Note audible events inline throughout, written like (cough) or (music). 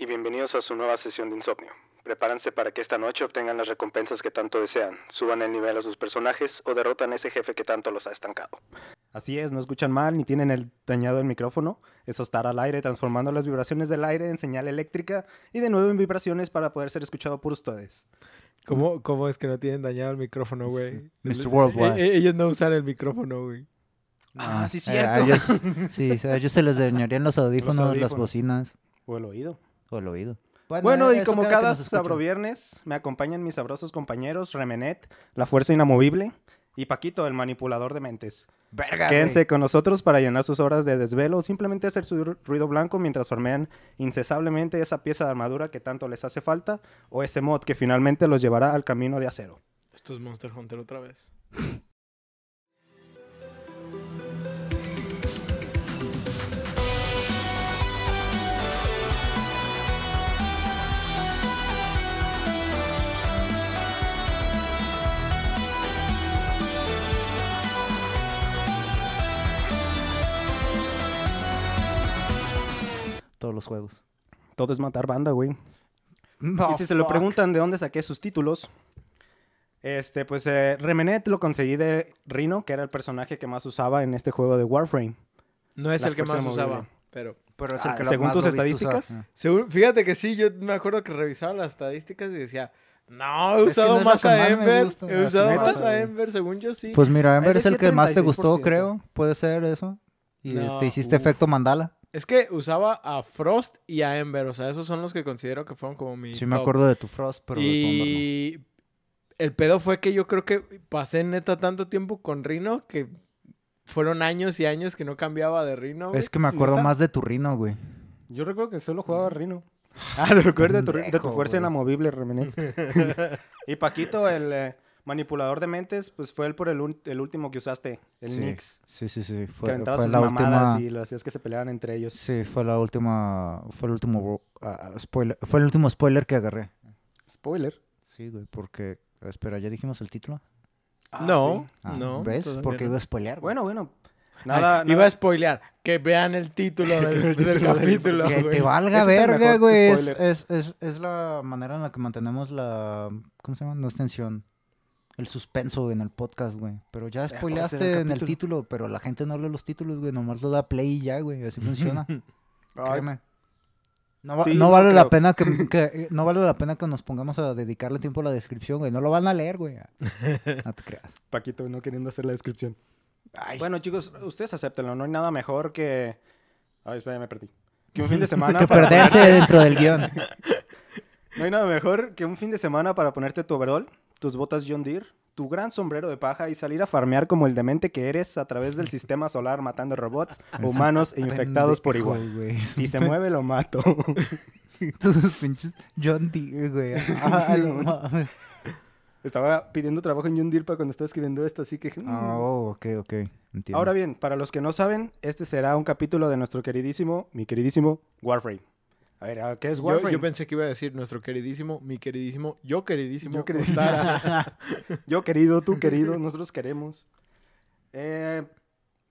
y bienvenidos a su nueva sesión de insomnio. Prepárense para que esta noche obtengan las recompensas que tanto desean, suban el nivel a sus personajes o derrotan a ese jefe que tanto los ha estancado. Así es, no escuchan mal ni tienen el dañado el micrófono. Eso estar al aire, transformando las vibraciones del aire en señal eléctrica y de nuevo en vibraciones para poder ser escuchado por ustedes. ¿Cómo, ¿Cómo es que no tienen dañado el micrófono, güey? Mr. Worldwide. E- ellos no usan el micrófono, güey. Ah, sí, eh, cierto. a ellos, (laughs) sí, a ellos se les dañarían (laughs) los audífonos, las audífonos. bocinas O el oído. O el oído. Bueno, y eso como cada cada sabro viernes, me acompañan mis sabrosos compañeros Remenet, la fuerza inamovible, y Paquito, el manipulador de mentes. Verga, Quédense con nosotros para llenar sus horas de desvelo o simplemente hacer su ru- ruido blanco mientras farmean incesablemente esa pieza de armadura que tanto les hace falta o ese mod que finalmente los llevará al camino de acero. Esto es Monster Hunter otra vez. (laughs) los juegos. Todo es matar banda, güey. Y si se lo preguntan de dónde saqué sus títulos, este, pues eh, Remenet lo conseguí de Rhino, que era el personaje que más usaba en este juego de Warframe. No es La el que más movible. usaba, pero... Pero es Ah, el que según más tus estadísticas. Según- fíjate que sí, yo me acuerdo que revisaba las estadísticas y decía... No, he usado no más a Ember. He Ah, usado ¿neta? más a Ember, según yo sí. Pues mira, Ember es el que más te 36%. gustó, creo. Puede ser eso. Y No, te hiciste uf. efecto mandala. Es que usaba a Frost y a Ember. O sea, esos son los que considero que fueron como mi Sí me acuerdo de tu Frost, pero de tu Ember no. y el pedo fue que yo creo que pasé neta tanto tiempo con Rino que fueron años y años que no cambiaba de Rino. güey. Es que me acuerdo ¿Neta? más de tu Rino, güey. Yo recuerdo que solo jugaba Rhino. Ah, te recuerdo de tu, de tu fuerza güey. inamovible, Remenet. (laughs) y Paquito, el eh, manipulador de mentes, pues fue el por el, el último que usaste, el Sí. Nix. Sí, sí, sí. Que Fue, aventabas fue sus la mamadas última. y lo hacías que se pelearan entre ellos. Sí, fue la última. Fue el último ah, spoiler. Fue el último spoiler que agarré. Spoiler. Sí, güey, porque. Espera, ¿ya dijimos el título? Ah, no, sí. Ah, no. ¿Ves? Porque no. iba a spoilear. güey. Bueno, bueno. Ay, Nada, Iba a spoilear. Que vean el título (laughs) del, El del título del- capítulo. que güey. te valga verga, güey. Es, es, es, es la manera en la que mantenemos la. ¿Cómo se llama? No es tensión. El suspenso en el podcast, güey. Pero ya ¿cuál será el spoileaste en el título, pero la gente no lee los títulos, güey. Nomás lo da play y ya, güey. Así (laughs) funciona. Créeme. No, va- Sí, no no vale la pena que, (laughs) que- eh, no vale la pena que nos pongamos a dedicarle tiempo a la descripción, güey. No lo van a leer, güey. (laughs) No te creas. Paquito no queriendo hacer la descripción. Ay, Bueno, chicos, ustedes acéptenlo. No hay nada mejor que... Ay, espera, me perdí. Que un fin de semana... que para- perderse dentro del guion. No hay nada mejor que un fin de semana para ponerte tu overall, tus botas John Deere, tu gran sombrero de paja y salir a farmear como el demente que eres a través del sistema solar matando robots, (laughs) humanos e infectados por igual. Si se mueve, lo mato. (laughs) Tus pinches John Deere, güey. Ah, (laughs) no. Estaba pidiendo trabajo en John Deere para cuando estaba escribiendo esto, así que... mm. Ah, oh, ok, ok. Entiendo. Ahora bien, para los que no saben, este será un capítulo de nuestro queridísimo, mi queridísimo Warframe. A ver, ¿a ¿qué es Warframe? yo pensé que iba a decir nuestro queridísimo, mi queridísimo, yo queridísimo. Yo queridísimo. (laughs) Yo querido, tú querido, nosotros queremos. Eh,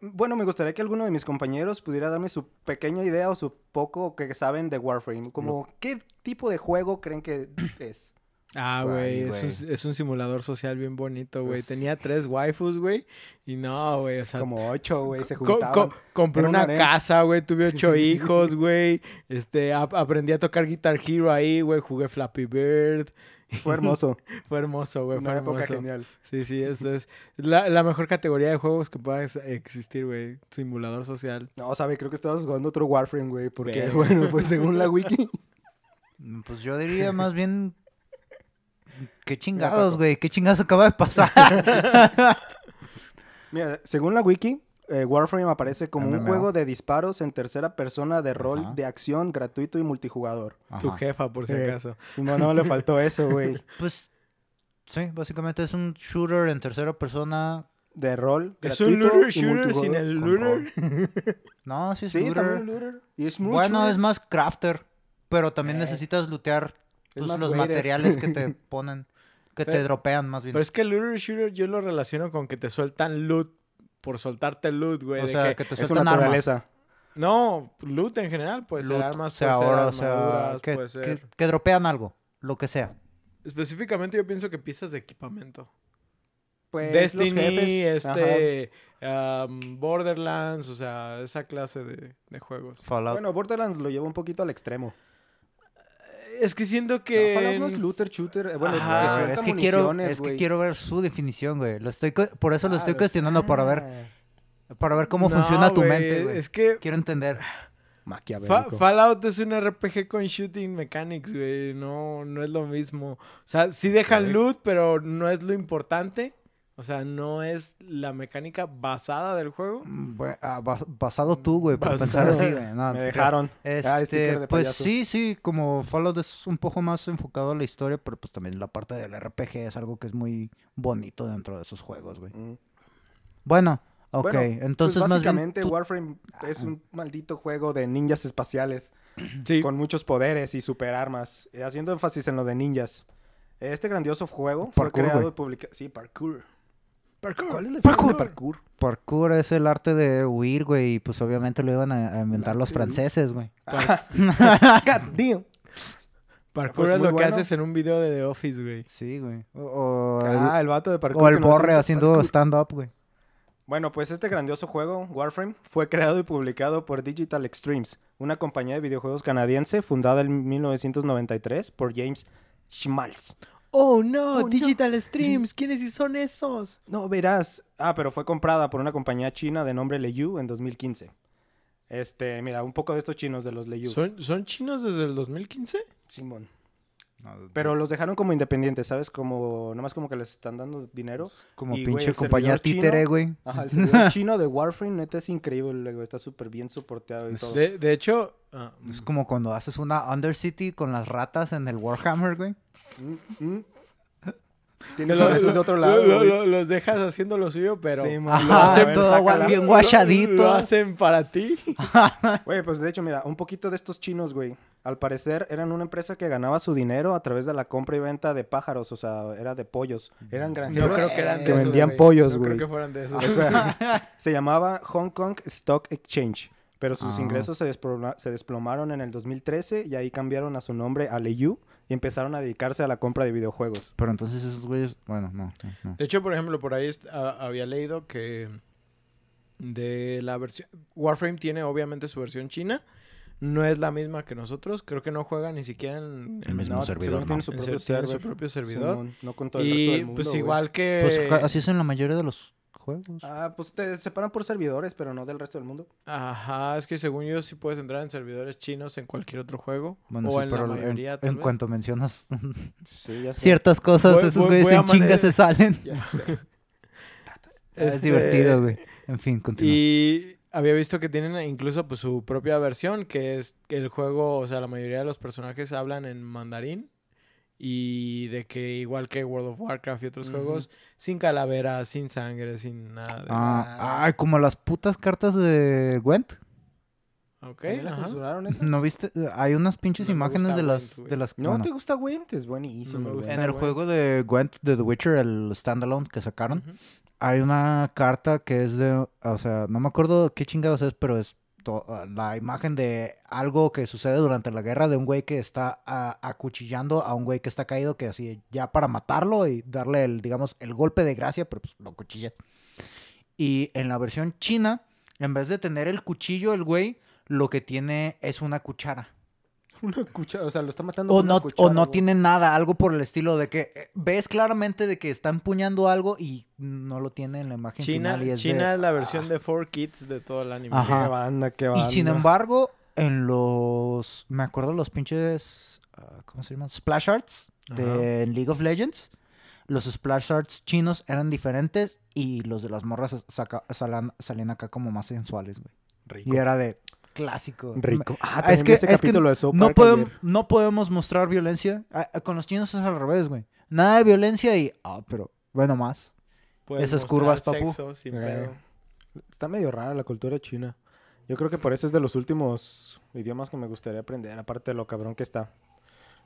bueno, me gustaría que alguno de mis compañeros pudiera darme su pequeña idea o su poco que saben de Warframe. Como, ¿qué tipo de juego creen que es? Ah, güey, es, un- es un simulador social bien bonito, güey. Pues- Tenía tres waifus, güey. Y no, güey, o sea... Como ocho, güey, se co- juntaban. co- compré Era un una casa, güey. Tuve ocho (laughs) hijos, güey. Este, ap- aprendí a tocar Guitar Hero ahí, güey. Jugué Flappy Bird. Fue hermoso. (laughs) Fue hermoso, güey. Una Fue época hermoso. genial. Sí, sí, es, es la, la mejor categoría de juegos que pueda ex- existir, güey. Simulador social. No, sabe, creo que estabas jugando otro Warframe, güey. Porque, (laughs) bueno, pues según la wiki. Pues yo diría más bien. Qué chingados, güey. Qué chingados acaba de pasar. (laughs) Mira, según la wiki, eh, Warframe aparece como un MMO. juego de disparos en tercera persona de rol Ajá. de acción gratuito y multijugador. Tu jefa, por si Eh, acaso. Si no, no le faltó eso, (laughs) güey. Pues. Sí, básicamente es un shooter en tercera persona. De rol Es un gratuito looter y shooter sin multijugador el looter. (laughs) No, sí es Sí, looter. looter. Y es mucho. Bueno, es más crafter. Pero también Eh, necesitas lootear pues, los waiter. materiales que te ponen. Que te dropean más bien. Pero es que el looter shooter yo lo relaciono con que te sueltan loot por soltarte loot, güey. o de sea, que- que te Es su sueltan armas. naturaleza. No, loot en general, puede ser Loot, armas, o sea, puede ser o sea, armaduras, que, puede ser... que dropean algo, lo que sea. Específicamente yo pienso que piezas de equipamiento. Pues Destiny, los jefes, este, um, Borderlands, o sea, esa clase de, de juegos. Fallout. Bueno, Borderlands lo lleva un poquito al extremo. Es que siento Que que... Fallout no es looter shooter. eh, Bueno, Ajá, que Ah, suelta es que quiero, es que quiero ver su definición, güey. Lo estoy, por eso lo Ah, estoy lo- cuestionando para ver, Ah, para ver cómo No, funciona tu güey, mente, güey. Es que Quiero entender. Fa-. Fallout es un RPG con shooting mechanics, güey. No, no es lo mismo. O sea, sí dejan loot, pero no es lo importante. O sea, no es la mecánica basada del juego. Mm, bue- ah, bas- basado tú, güey, Basado. pensar así, güey. (laughs) No, Me dejaron. Ah, Este, de pues sí, sí, como Fallout es un poco más enfocado a la historia, pero pues también la parte del RPG es algo que es muy bonito dentro de esos juegos, güey. Mm. Bueno, ok, Bueno, entonces pues más bien básicamente tú- Warframe es un maldito juego de ninjas espaciales (clears throat) Sí. con muchos poderes y superarmas, eh, haciendo énfasis en lo de ninjas. Este grandioso juego fue creado y publicado. Sí, parkour. Parkour. ¿Cuál es la Parkour. de parkour? parkour es el arte de huir, güey, y pues obviamente lo iban a, inventar los franceses, güey. (laughs) God damn. Parkour Pues es lo que haces en un video de The Office, güey. Sí, güey. O, o Ah, el, el vato de parkour. o el no borre haciendo parkour. stand-up, güey. Bueno, pues este grandioso juego, Warframe, fue creado y publicado por Digital Extremes, una compañía de videojuegos canadiense fundada en 1993 por James Schmalz. Oh, no, Oh, no. Digital Streams. ¿Quiénes son esos? No, verás. Ah, pero fue comprada por una compañía china de nombre Leyu en 2015. Este, mira, un poco de estos chinos de los Leyu. ¿Son, ¿Son chinos desde el 2015? Simón. Pero los dejaron como independientes, ¿sabes? Como, nomás como que les están dando dinero. Como y, pinche compañía títere, güey. Ajá, el servidor (laughs) chino de Warframe, neta, es increíble, güey. Está súper bien soporteado y todo. De, de hecho... ah, Es como cuando haces una Undercity con las ratas en el Warhammer, güey. Tienes esos de otro lado, lo- lo- los dejas haciendo lo suyo, pero... Sí, lo vas a ver, todo sácala. bien Lo- guachadito. Lo hacen para ti. (laughs) Güey, pues de hecho, mira, un poquito de estos chinos, güey. Al parecer eran una empresa que ganaba su dinero a través de la compra y venta de pájaros, o sea, era de pollos. Eran granjeros Yo creo que eran de que esos, vendían güey. pollos, No güey. creo que fueran de esos. (laughs) Se llamaba Hong Kong Stock Exchange, pero sus Ah. ingresos se, desploma- se desplomaron en el 2013 y ahí cambiaron a su nombre a Leyu y empezaron a dedicarse a la compra de videojuegos. Pero entonces esos güeyes, bueno, no. De hecho, por ejemplo, por ahí a- había leído que de la versión... Warframe tiene obviamente su versión china. No es la misma que nosotros. Creo que no juega ni siquiera en... El en- mismo No, servidor, tiene ¿no? su propio ser- tiene su server. propio servidor. No con todo el resto Y del mundo, pues igual que... Pues así es en la mayoría de los juegos. Ah, pues te separan por servidores, pero no del resto del mundo. Ajá, es que según yo sí puedes entrar en servidores chinos en cualquier otro juego. Bueno, o sí, en pero la en- mayoría, en, tal vez. cuanto mencionas (laughs) Sí, ya sé. ciertas cosas, Voy- esos voy- güeyes en chinga se salen. Ya (laughs) sé. Es Este, divertido, güey. En fin, continúa. Y había visto que tienen incluso pues su propia versión, que es que el juego, o sea, la mayoría de los personajes hablan en mandarín. Y de que igual que World of Warcraft y otros juegos, sin calaveras, sin sangre, sin nada de eso. Ah, ay, como las putas cartas de Gwent. Ok, ¿También la ajá. censuraron (laughs) esas? ¿No viste? Hay unas pinches No imágenes de Gwent, las, güey. de las ¿No bueno, te gusta Gwent? Es buenísimo. No me el gusta Gwent. en el Gwent. juego de Gwent de The Witcher, el standalone que sacaron. Hay una carta que es de, o sea, no me acuerdo qué chingados es, pero es la imagen de algo que sucede durante la guerra de un güey que está ah, acuchillando a un güey que está caído, que así ya para matarlo y darle el, digamos, el golpe de gracia, pero pues lo cuchillas. Y en la versión china, en vez de tener el cuchillo, el güey lo que tiene es una cuchara. (laughs) Una cuchara, o sea, lo está matando O con una no, o cuchara, no güey. tiene nada, algo por el estilo de que eh, ves claramente de que está empuñando algo y no lo tiene en la imagen China, final. Y es, de- China es la versión de 4Kids de todo el anime. Ajá. Qué banda, qué Y banda. sin embargo, en los. Me acuerdo los pinches. ah, ¿Cómo se llaman? Splash Arts de League of Legends. Los Splash Arts chinos eran diferentes y los de las morras saca- salan- salían acá como más sensuales, güey. Rico. Y era de clásico. Rico. Ah, Ah, es que, ese es que capítulo de South no, podemos, no podemos mostrar violencia. Ah, ah, Con los chinos es al revés, güey. Nada de violencia y. Ah, pero bueno, más. Esas curvas, papu. sexo sin Eh, pedo. Está medio rara la cultura china. Yo creo que por eso es de los últimos idiomas que me gustaría aprender, aparte de lo cabrón que está.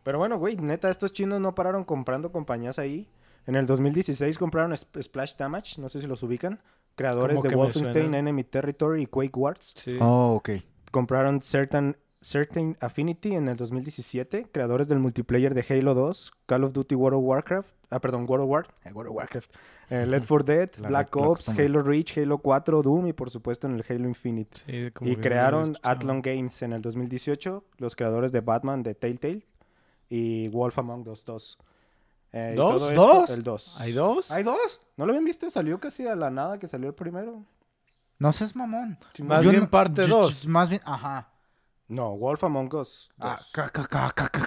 Pero bueno, güey, neta, estos chinos no pararon comprando compañías ahí. En el 2016 compraron Sp- Splash Damage, no sé si los ubican. Creadores de que Wolfenstein. Enemy Territory y Quake Wars. Sí. Oh, ok. Compraron Certain, Certain Affinity en el 2017, creadores del multiplayer de Halo 2, Call of Duty World of Warcraft, ah, perdón, World of, War, eh, World of Warcraft, eh, (laughs) Left 4 Dead, La Black Black Ops, Ops Halo Reach, Halo 4, Doom y por supuesto en el Halo Infinite. Sí, como Y crearon. Athlon Games en el 2018, los creadores de Batman de Telltale y Wolf Among Us 2. Eh, ¿Dos? esto- ¿Dos? El 2. ¿Hay dos? ¿Hay dos? ¿No lo habían visto? Salió casi a la nada que salió el primero. No seas mamón. Más Yo bien no- parte yo- dos. Más bien, ajá. No, Wolf Among Us 2. Ah, ca, ca,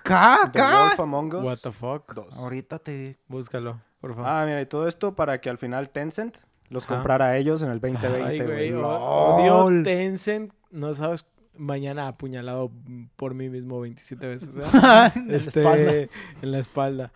ca, The. Wolf Among Us What the fuck? 2. Ahorita te... Búscalo, por favor. Ah, mira, y todo esto para que al final Tencent los Ajá. comprara a ellos en el 2020, Ay, güey, odio Tencent. No sabes, mañana apuñalado por mí mismo 27 veces. ¿verdad? (laughs) En la (laughs) este, espalda. en la espalda.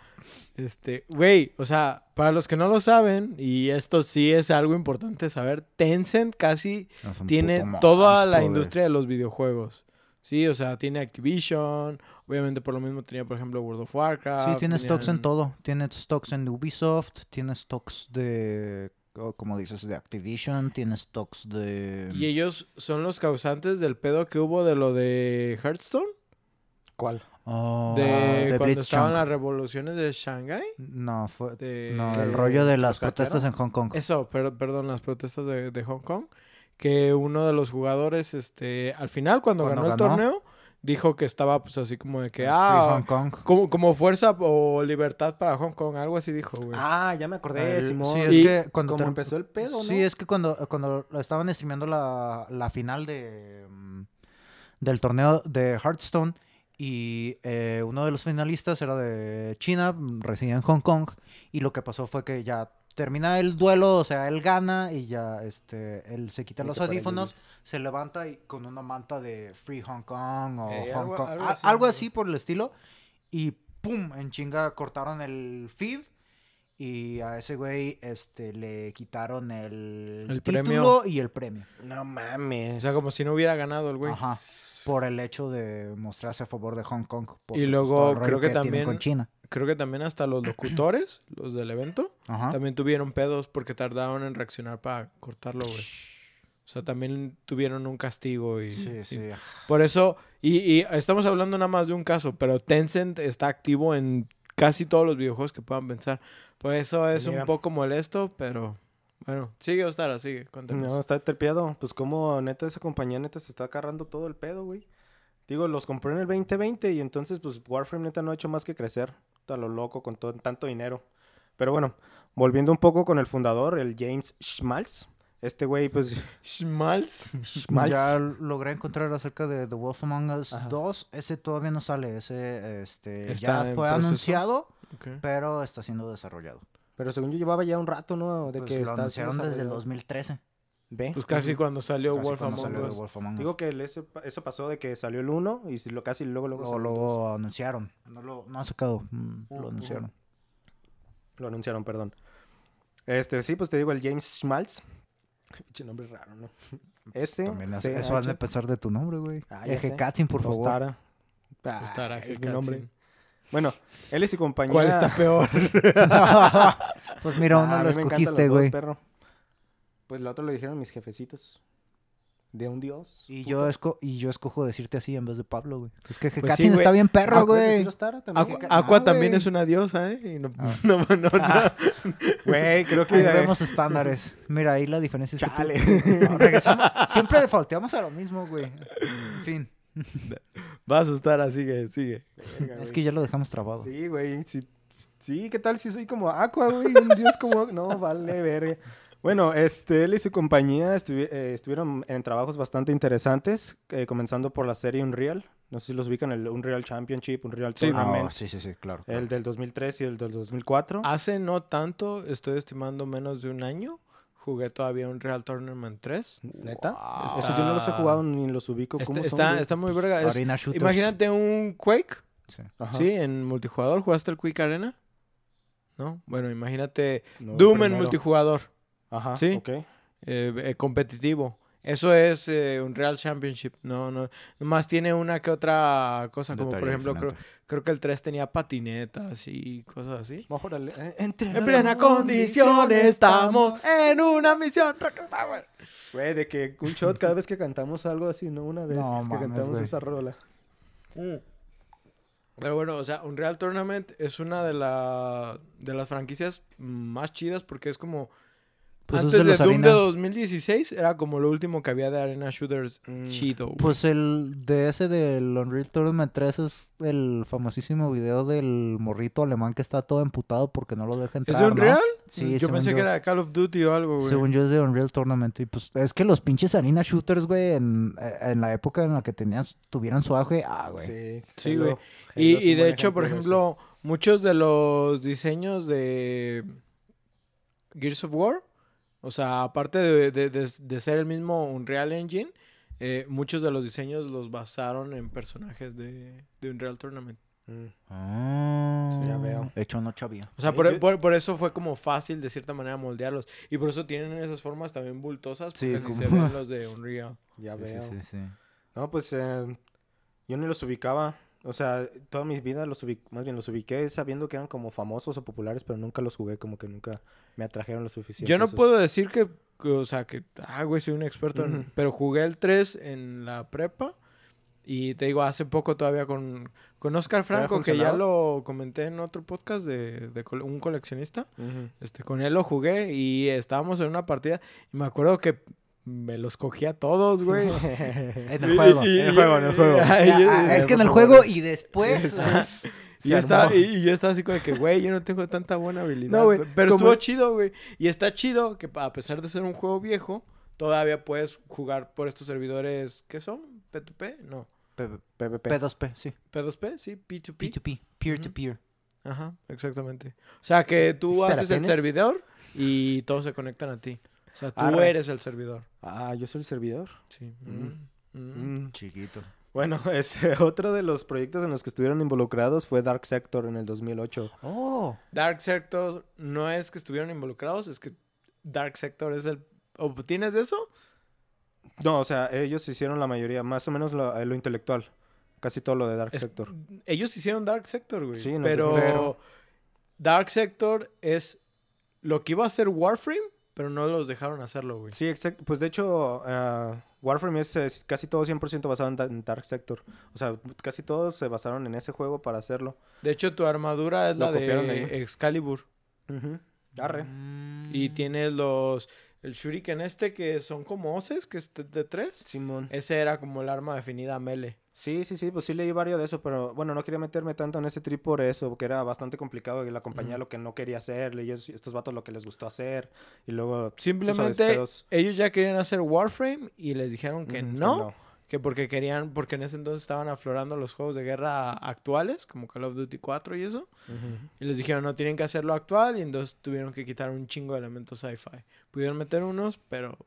Este, güey, o sea, para los que no lo saben, y esto sí es algo importante saber, Tencent casi un tiene toda la monstruo, industria de los videojuegos. Sí, o sea, tiene Activision, obviamente por lo mismo tenía, por ejemplo, World of Warcraft. Sí, tiene stocks en todo. Tiene stocks en Ubisoft, tiene stocks de, como dices, de Activision, tiene stocks de... Y ellos son los causantes del pedo que hubo de lo de Hearthstone. ¿Cuál? Oh, De, de cuando estaban Blitzchung. las revoluciones de Shanghai. No, fue... De... No, el rollo de las protestas en Hong Kong. Eso, per- perdón, las protestas de, de Hong Kong. Que uno de los jugadores, este, al final, cuando, Cuando ganó el ganó. torneo, dijo que estaba pues así como de que, Free ah, Hong Kong. como, como fuerza o libertad para Hong Kong, algo así dijo, güey. Ah, ya me acordé, El- Simón. sí, es Y que cuando Como empezó el pedo, ¿no? Sí, es que cuando, cuando lo estaban streameando la, la final de, mm, del torneo de Hearthstone y eh, uno de los finalistas era de China, mm, residía en Hong Kong y lo que pasó fue que ya termina el duelo, o sea, él gana y ya este él se quita Y los audífonos, se levanta y con una manta de Free Hong Kong o Eh, Hong algo- Kong, algo a- así, algo ¿no? así por el estilo y pum, en chinga cortaron el feed y a ese güey este, le quitaron el, El título premio. y el premio. No mames. O sea, como si no hubiera ganado el güey. Ajá. Por el hecho de mostrarse a favor de Hong Kong. por, Y pues, luego creo que tienen también- Con China. Creo que también hasta los locutores, (clears throat) los del evento, Ajá. también tuvieron pedos porque tardaron en reaccionar para cortarlo, güey. O sea, también tuvieron un castigo y... Sí, y- sí. Por eso, y, y estamos hablando nada más de un caso, pero Tencent está activo en casi todos los videojuegos que puedan pensar. Por eso es Mira. un poco molesto, pero bueno, sigue Ostara, sigue, cuéntanos. No, está terpiado. Pues como neta esa compañía neta se está agarrando todo el pedo, güey. Digo, los compró en el 2020 y entonces pues Warframe neta no ha hecho más que crecer. A lo loco con todo, tanto dinero. Pero bueno, volviendo un poco con el fundador, el James Schmaltz. Este güey pues... (laughs) Schmaltz. Schmaltz. Ya logré encontrar acerca de The Wolf Among Us Ajá. 2. Ese todavía no sale. Ese este, ya fue proceso. anunciado, pero está siendo desarrollado. Pero según yo llevaba ya un rato, ¿no? De Pues que lo anunciaron desde el desarrollado. 2013. Ve. Pues casi cuando salió Casi Wolf cuando Among salió Wolf Among Us. Digo que el- eso, eso pasó de que salió el 1 y si lo casi luego luego, dos. luego anunciaron. No lo no han sacado. mm, Ujú. Lo anunciaron. Lo anunciaron, perdón. Este, sí, pues te digo, el James Schmaltz. Pinche nombre raro, ¿no? S. También es- C, eso has de H, empezar de tu nombre, güey. Ah, Eje. Katzin, por favor. Ostara. Ah, Ostara, es mi nombre. Bueno, él y su compañía. ¿Cuál está peor? (laughs) (laughs) pues mira, Ah, uno a lo escogiste, güey. perro. Pues el otro lo dijeron mis jefecitos. De un dios. Y puto. yo, esco y yo escojo decirte así en vez de Pablo, güey. Es que Pues Katzin sí, está bien Ah, perro, ¿puedes güey. decir Ostara también? Aqua, Ah, Aqua también es una diosa, ¿eh? Y no, Ah. (laughs) no, no, no. Güey, creo que. Ahí eh, vemos (laughs) estándares. Mira, ahí la diferencia es que tú- Chale. (laughs) No, regresamos. Siempre defaulteamos a lo mismo, güey. En fin. Vas a estar, sigue, sigue. Verga, Es que ya lo dejamos trabado. Sí, güey. Sí, sí, ¿qué tal si soy como Aqua, güey? Un dios como... No, vale, verga. Bueno, este, él y su compañía estuvi- eh, estuvieron en trabajos bastante interesantes, eh, comenzando por la serie Unreal. No sé si los ubican, el Unreal Championship, Unreal Sí. Tournament, Ah, sí, sí, sí, claro. el del 2003 y el del 2004. Hace no tanto, estoy estimando menos de un año, jugué todavía un Real Tournament 3. ¿Neta? Wow. Eso yo no los he jugado ni los ubico. Está, ¿Cómo son, está, muy verga. es- imagínate un Quake, Sí. Ajá. ¿sí? En multijugador. ¿Jugaste el Quake Arena? ¿No? Bueno, imagínate No, Doom en multijugador, Ajá, Sí. ok. eh, eh, competitivo. Eso es eh, un Real Championship. No, no. Nomás tiene una que otra cosa, como por ejemplo, creo, creo que el 3 tenía patinetas y cosas así. Órale, eh, En plena condición estamos en una misión. Güey, de que un shot cada vez que cantamos algo así, ¿no? Una vez No que mames, cantamos esa rola. Pero bueno, o sea, Unreal Tournament es una de, la, de las franquicias más chidas porque es como... Pues es antes de de, Doom arena. de 2016 era como lo último que había de Arena Shooters Mm. chido. Pues el de ese del Unreal Tournament 3 es el famosísimo video del morrito alemán que está todo emputado porque no lo deja ¿Es entrar. de ¿no? Unreal? Sí, Yo pensé yo. que era de Call of Duty o algo, güey. Según yo es de Unreal Tournament. Y pues es que los pinches arena shooters, güey, en, en la época en la que tenían, tuvieron su auge, ah, güey. Sí, Sí, güey. Y, es de hecho, por de ejemplo, muchos de los diseños de Gears of War, o sea, aparte de, de- de- de ser el mismo Unreal Engine, eh, muchos de los diseños los basaron en personajes de, de Unreal Tournament. Mm. Ah, Sí, ya veo. Hecho no chavía. O sea, Sí, por, por- por eso fue como fácil de cierta manera moldearlos. Y por eso tienen esas formas también bultosas, Sí, porque así como- se ven (laughs) los de Unreal. Ya Sí, veo. sí, sí, sí. No, pues eh, yo ni los ubicaba. O sea, toda mi vida los ubiqué, más bien los ubiqué sabiendo que eran como famosos o populares, pero nunca los jugué, como que nunca me atrajeron lo suficiente. Yo no esos- puedo decir que, que, o sea, que, ah, güey, soy un experto, en- pero jugué el 3 en la prepa y te digo, hace poco todavía con, con Oscar Franco, que ya lo comenté en otro podcast de, de cole- un coleccionista, este, con él lo jugué y estábamos en una partida y me acuerdo que me los cogía todos, güey. (laughs) En el juego. En el juego, en el juego. Ah, es que en el juego y después. Y yo, estaba, y, y yo estaba así como de que, güey, yo no tengo tanta buena habilidad. No, güey, pe- Pero como- estuvo chido, güey. Y está chido que a pesar de ser un juego viejo, todavía puedes jugar por estos servidores, ¿qué son? ¿P2P? No. PvP. P2P, sí. ¿P2P? Sí, P2P. P2P. Peer-to-peer. Ajá, exactamente. O sea, que tú ¿Te la haces el servidor y todos se conectan a ti. O sea, tú Arre. eres el servidor. Ah, yo soy el servidor. Sí. Mm. Mm. Mm. Chiquito. Bueno, (laughs) este, otro de los proyectos en los que estuvieron involucrados fue Dark Sector en el 2008. Oh. Dark Sector no es que estuvieron involucrados, es que Dark Sector es el... ¿O tienes de eso? No, o sea, ellos hicieron la mayoría, más o menos lo, eh, lo intelectual. Casi todo lo de Dark Es- Sector. Ellos hicieron Dark Sector, güey. Sí, el pero 2008. Dark Sector es lo que iba a hacer Warframe, pero no los dejaron hacerlo, güey. Sí, exacto. Pues de hecho, ah, Warframe es, es casi todo 100% basado en, Da- en Dark Sector. O sea, casi todos se basaron en ese juego para hacerlo. De hecho, tu armadura es Lo la de ahí. Excalibur. Arre. Mm. Y tienes los... El shuriken este que son como hoces, que es de, de tres. Simón. Ese era como el arma definida melee. Sí, sí, sí, pues sí leí varios de eso, pero bueno, no quería meterme tanto en ese trip por eso, porque era bastante complicado y la compañía lo que no quería hacer, y estos vatos lo que les gustó hacer, y luego... Simplemente sabes, pedos. ellos ya querían hacer Warframe y les dijeron que Ujú, no, que porque querían, porque en ese entonces estaban aflorando los juegos de guerra actuales, como Call of Duty 4 y eso. Y les dijeron, no, tienen que hacerlo actual. Y entonces tuvieron que quitar un chingo de elementos sci-fi. Pudieron meter unos, pero...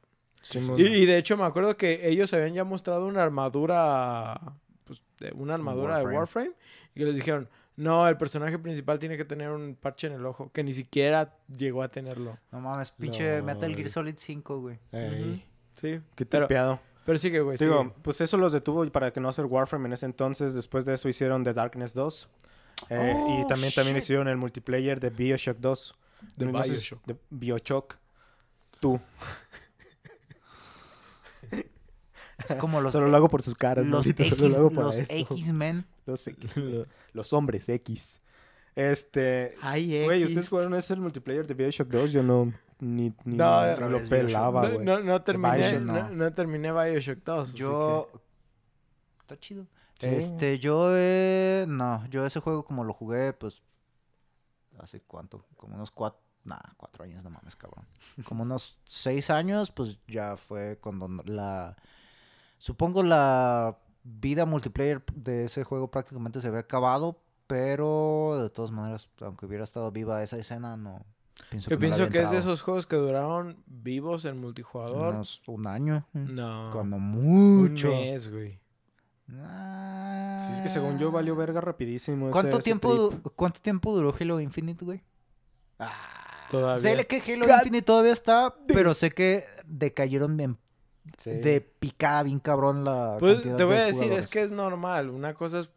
Y de hecho me acuerdo que ellos habían ya mostrado una armadura... Pues, de una armadura de Warframe. Y que les dijeron, no, el personaje principal tiene que tener un parche en el ojo. Que ni siquiera llegó a tenerlo. No mames, pinche No, Metal Gear. Solid 5, güey. Ey, Sí. Qué Pero, tripeado. pero sí que, güey. Digo, sigue. pues eso los detuvo para que no hacer Warframe en ese entonces. Después de eso hicieron The Darkness 2. Eh, y Oh, también, también shit. hicieron el multiplayer de Bioshock 2. De Bioshock. De Bioshock. Tú. Es como los, Solo lo hago por sus caras. los, maldito, X, solo lo hago para los. X-Men. Los X. Los hombres X. Este. Ay, Güey, X. ¿ustedes jugaron ese el multiplayer de Bioshock 2? Yo no. Ni, ni No, otra lo pelaba, no, güey. no, no terminé, Bioshock, no. no. no terminé Bioshock 2. así Yo... Está chido. Sí. Este, yo... eh, No, yo ese juego como lo jugué, pues... ¿Hace cuánto? Como unos cuatro... Nah, cuatro años, no mames, cabrón. Como unos seis años, pues ya fue cuando no- la... Supongo la vida multiplayer de ese juego prácticamente se había acabado, pero de todas maneras, aunque hubiera estado viva esa escena, no... Pienso Yo le pienso que es de esos juegos que duraron vivos en multijugador. Unos- un año. No. Cuando Un mucho. mes, güey. Ah. Sí, es que según yo valió verga rapidísimo. ¿Cuánto ese tiempo, ¿Cuánto tiempo duró Halo Infinite, güey? Todavía. Sé que Halo God- Infinite todavía está, pero sé que decayeron en Sí. de picada bien cabrón la Pues cantidad te voy de a decir, es que es normal. Una cosa es.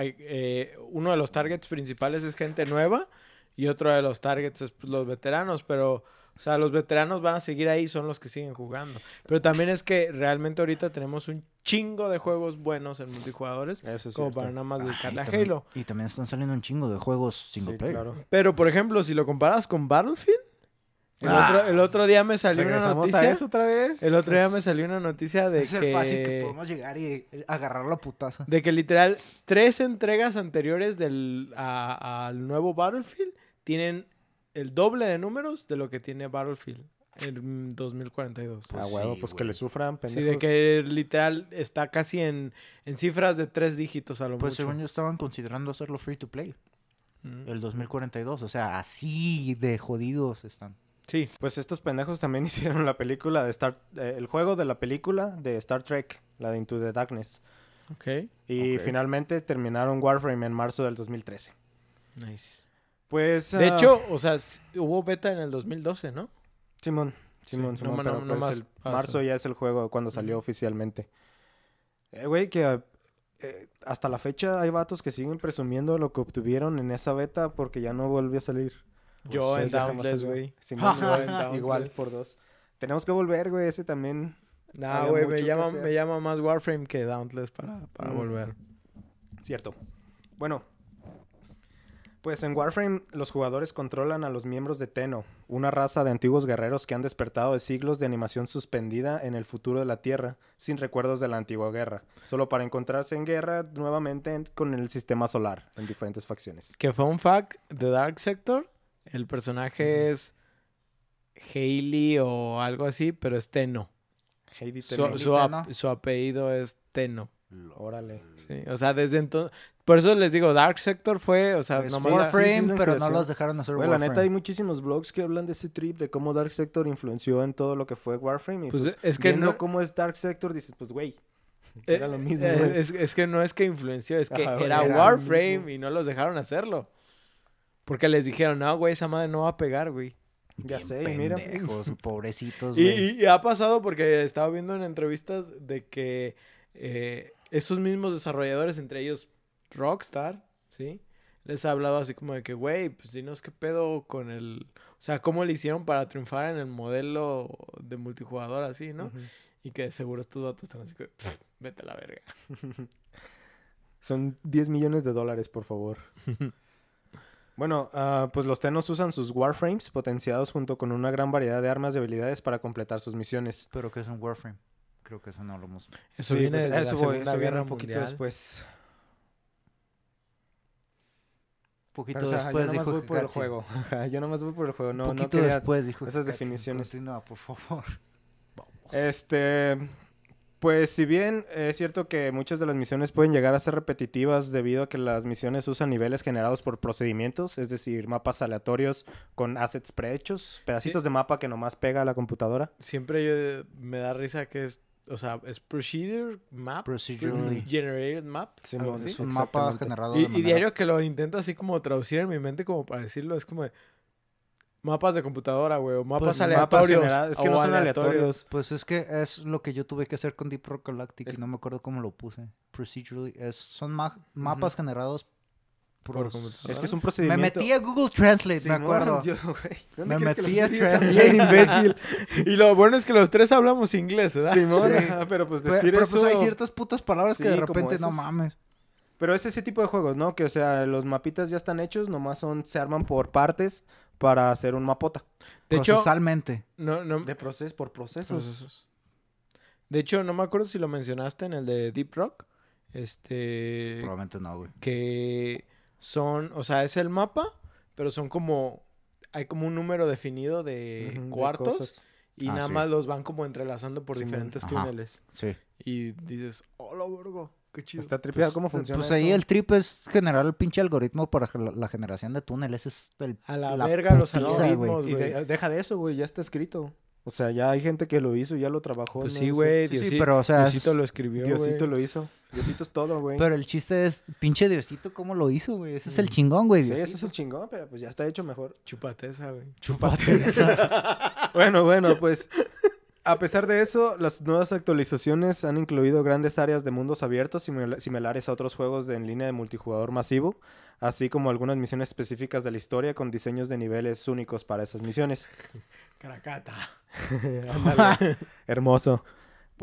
eh, uno de los targets principales es gente nueva y otro de los targets es pues, los veteranos, pero. O sea, los veteranos van a seguir ahí, son los que siguen jugando. Pero también es que realmente ahorita tenemos un chingo de juegos buenos en multijugadores Eso es como cierto. para nada más Ay, dedicarle a también- Halo. Y también están saliendo un chingo de juegos single Sí, player. claro. Pero, por ejemplo, si lo comparas con Battlefield, el, Ah. otro, el otro día me salió una ¿Regresamos noticia. a eso otra vez? El otro día me salió una noticia de Es el fácil que que, podemos llegar y agarrar la putaza. de que literal tres entregas anteriores del, a- al nuevo Battlefield tienen el doble de números de lo que tiene Battlefield en 2042. Ah, Pues huevo, sí, pues que le sufran, Sí, pendejos. de que literal está casi en, en cifras de tres dígitos a lo Pues mucho. según yo estaban considerando hacerlo free to play. Mm. El 2042. O sea, así de jodidos están. Sí. Pues estos pendejos también (laughs) hicieron la película de Star... eh, el juego de la película de Star Trek, la de Into the Darkness. Ok. Y finalmente terminaron Warframe en marzo del 2013. Nice. Pues... De ah, hecho, o sea, hubo beta en el 2012, ¿no? Simón, Sí, Simón, no Simón, pero no- no pues más el pasa. marzo ya es el juego cuando salió oficialmente. Eh, güey, que eh, hasta la fecha hay vatos que siguen presumiendo lo que obtuvieron en esa beta porque ya no volvió a salir. Yo en jamás Dauntless, salió. güey. (laughs) En igual, por dos. Tenemos que volver, güey, ese también. Nah, güey, me llama, hacer. me llama más Warframe que Dauntless para, para Mm. volver. Cierto. Bueno, pues en Warframe los jugadores controlan a los miembros de Tenno, una raza de antiguos guerreros que han despertado de siglos de animación suspendida en el futuro de la Tierra, sin recuerdos de la antigua guerra, solo para encontrarse en guerra nuevamente en- con el sistema solar, en diferentes facciones. Que fue un fact de Dark Sector. El personaje es Hailey o algo así, pero es Tenno. Heidi Su, Tenno. su ap- Tenno. su apellido es Tenno. Órale. Sí, o sea, desde entonces... Por eso les digo, Dark Sector fue, o sea, Pues nomás... sí, sí, Warframe, es la pero no los dejaron hacer Güey, la Warframe. neta hay muchísimos blogs que hablan de ese trip, de cómo Dark Sector influenció en todo lo que fue Warframe. Y Pues, pues, es que viendo no- cómo es Dark Sector, dices, pues, güey, Eh, era lo mismo, eh, es, es que no es que influenció, es que Ajá, era Warframe y no los dejaron hacerlo. Porque les dijeron, no, güey, esa madre no va a pegar, güey. ya Bien sé, mira. pendejos, (laughs) pobrecitos, Y, güey. y- y ha pasado porque estaba viendo en entrevistas de que eh, esos mismos desarrolladores, entre ellos Rockstar, ¿sí? Les ha hablado así como de que, güey, pues dinos qué pedo con el... O sea, cómo le hicieron para triunfar en el modelo de multijugador así, ¿no? Y que seguro estos datos están así que, "Pff, vete a la verga. (laughs) Son 10 millones de dólares, por favor. (laughs) bueno, ah, pues los Tenos usan sus Warframes potenciados junto con una gran variedad de armas y habilidades para completar sus misiones. Pero que es un Warframe. Creo que eso no lo hemos... Eso Sí, viene pues, desde eso la voy, Segunda eso viene Guerra un poquito Mundial. después. Poquito Pero, o sea, después yo nomás dijo voy por el juego. (laughs) Yo nomás voy por el juego. No, no Poquito quería después dijo esas definiciones. Continúa, por favor. (laughs) Este, pues si bien es cierto que muchas de las misiones pueden llegar a ser repetitivas debido a que las misiones usan niveles generados por procedimientos, es decir, mapas aleatorios con assets prehechos, pedacitos de mapa que nomás pega a la computadora. Siempre yo, me da risa que es, o sea, es procedure map, Procedurally. generated map, Sí, algo no, así. es un mapa generado Y, de y manera- diario que lo intento así como traducir en mi mente como para decirlo, es como de mapas de computadora, güey, o mapas Pues, mapas aleatorios. generados, es que no son aleatorios. Pues es que es lo que yo tuve que hacer con Deep Rock Galactic Es- y no me acuerdo cómo lo puse. Procedurally. Es, son ma- mapas generados Por por... computadora. Es que es un Me procedimiento. metí a Google Translate, me Simón, acuerdo. (laughs) yo, güey, ¿dónde Me metí a? Translate. (laughs) Imbécil. y lo bueno es que los tres hablamos inglés, ¿verdad? Simón, Sí. ajá, pero pues Pero, decir pero, eso... pues hay ciertas putas palabras Sí, que de repente no mames. Pero es ese tipo de juegos, ¿no? Que, o sea, los mapitas ya están hechos, nomás son, se arman por partes para hacer un mapota. De hecho, Procesalmente. no, no, De proceso, por procesos. procesos. De hecho, no me acuerdo si lo mencionaste en el de Deep Rock. Este. Probablemente no, güey. Que son. O sea, es el mapa, pero son como. Hay como un número definido de cuartos. y Ah, nada sí. más los van como entrelazando por diferentes Ajá. túneles. Sí. Y dices, hola, vergo, qué chido. Está tripeado Pues, cómo pues, funciona Pues ahí eso? el trip es generar el pinche algoritmo para la, la generación de túneles. Es el, A la verga los algoritmos, Y güey. de- deja de eso, güey, ya está escrito. O sea, ya hay gente que lo hizo, ya lo trabajó. Pues ¿no? sí, güey. sí, sí, pero, o sea, Diosito lo escribió, Diosito lo hizo. Diosito es todo, güey. Pero el chiste es, pinche Diosito, ¿cómo lo hizo, güey? Ese es el Mm. chingón, güey. Sí, ese es el chingón, pero pues ya está hecho mejor. Chupateza, güey. (laughs) Bueno, bueno, pues A pesar de eso, las nuevas actualizaciones han incluido grandes áreas de mundos abiertos simil- similares a otros juegos de en línea de multijugador masivo, así como algunas misiones específicas de la historia con diseños de niveles únicos para esas misiones. (laughs) Caracata. (laughs) (laughs) Hermoso.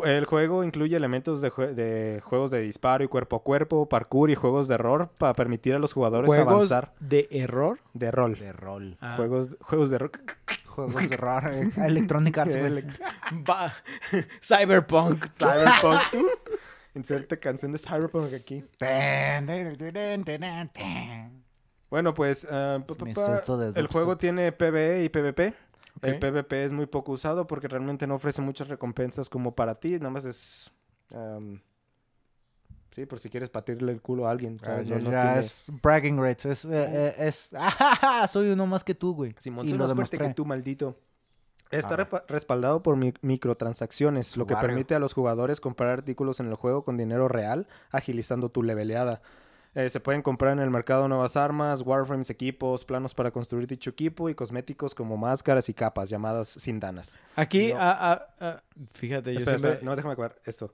El juego incluye elementos de, jue- de juegos de disparo y cuerpo a cuerpo, parkour y juegos de error para permitir a los jugadores Juegos avanzar de error. de rol. De rol. Ah. Juegos, juegos de rol. Juegos de rol. eh, Electronic Arts, (laughs) güey. (laughs) Cyberpunk. Cyberpunk. (laughs) Inserte canción de Cyberpunk aquí. Bueno, pues ah, pa, pa, el juego tiene PvE y PvP. El. PvP es muy poco usado porque realmente no ofrece muchas recompensas como para ti. Nada más es... sí, por si quieres patirle el culo a alguien. Ah, ya No- no ya tiene- es bragging rights. Es, eh, eh, es "Ajaja, (laughs) soy uno más que tú, güey. Simón, soy más fuerte que tú, maldito. Está Ah. respaldado por mi- microtransacciones, lo que Barrio. permite a los jugadores comprar artículos en el juego con dinero real, agilizando tu leveleada. Eh, se pueden comprar en el mercado nuevas armas, warframes, equipos, planos para construir dicho equipo y cosméticos como máscaras y capas llamadas sindanas. Aquí, No. ah, ah, ah, fíjate, yo Espera, siempre... espera, no, déjame acabar esto.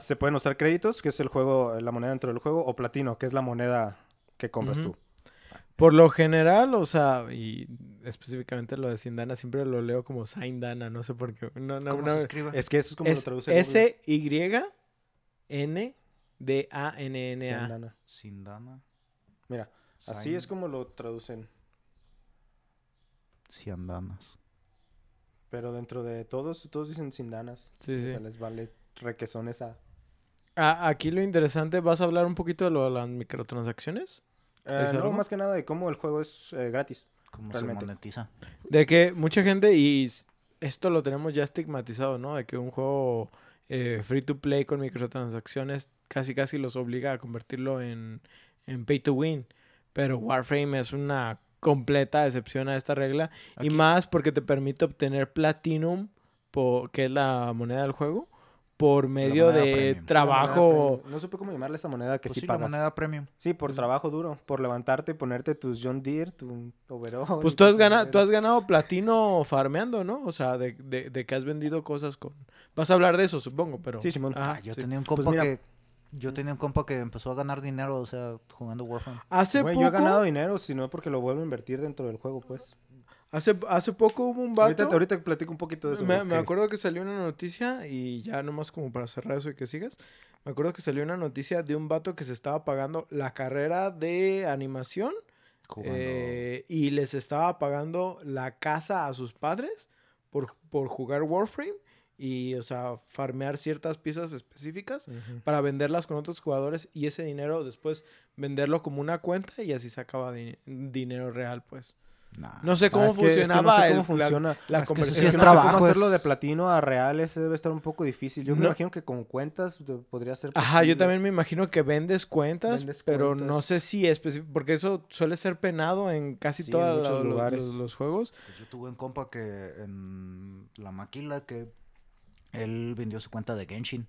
Se pueden usar créditos, que es el juego, la moneda dentro del juego, o platino, que es la moneda que compras tú. Por lo general, o sea, y específicamente lo de Sindana, siempre lo leo como Saindana, no sé por qué. No, no, ¿Cómo no, se escribe? Es que eso es como lo es traduce Google. S-Y-N-D-A-N-N-A. Sindana. Sindana. Mira, así es como lo traducen. Siandanas. Pero dentro de todos, todos dicen sindanas. Sí, O sí. sea, les vale requesones a... Ah, aquí lo interesante, ¿vas a hablar un poquito de lo de las microtransacciones? Eh, ¿Es no, algo? más que nada de cómo el juego es eh, gratis. ¿Cómo Realmente. se monetiza? De que mucha gente, y esto lo tenemos ya estigmatizado, ¿no? De que un juego eh, free to play con microtransacciones casi casi los obliga a convertirlo en, en pay to win. Pero Warframe es una completa excepción a esta regla. Y más porque te permite obtener Platinum, po- que es la moneda del juego, por medio de premium. La trabajo. No supe cómo llamarle esa moneda que Pues sí, sí, la pagas. moneda premium. Sí, por trabajo duro. Por levantarte, ponerte tus John Deere, tu overall. Pues y tú has, ganado, tú has ganado platino farmeando, ¿no? O sea, de, de- de que has vendido cosas con... Vas a hablar de eso, supongo, pero... Sí, Simón. Ajá, Ah, yo sí. tenía un Pues compa mira. que... Yo tenía un compa que empezó a ganar dinero, o sea, jugando Warframe. Hace Güey, poco... yo he ganado dinero, sino porque lo vuelvo a invertir dentro del juego, pues. Hace, hace poco hubo un vato... Ahorita, ahorita platico un poquito de eso. me, me acuerdo que salió una noticia, y ya nomás como para cerrar eso y que sigas, me acuerdo que salió una noticia de un vato que se estaba pagando la carrera de animación eh, y les estaba pagando la casa a sus padres por, por jugar Warframe y, o sea, farmear ciertas piezas específicas para venderlas con otros jugadores y ese dinero después venderlo como una cuenta y así sacaba di- dinero real, pues. Nah. No sé cómo es es que no funcionaba sé cómo el- funciona. la, la Es que Es es que no sé cómo trabajo, hacerlo es- de platino a real, ese debe estar un poco difícil. Yo me No. imagino que con cuentas podría ser Ajá, yo posible. también me imagino que vendes cuentas, Vendes pero cuentas. no sé si específico, porque eso suele ser penado en casi Sí, todos muchos los, lugares. los- los juegos. Pues yo tuve un compa que en la maquila que él vendió su cuenta de Genshin,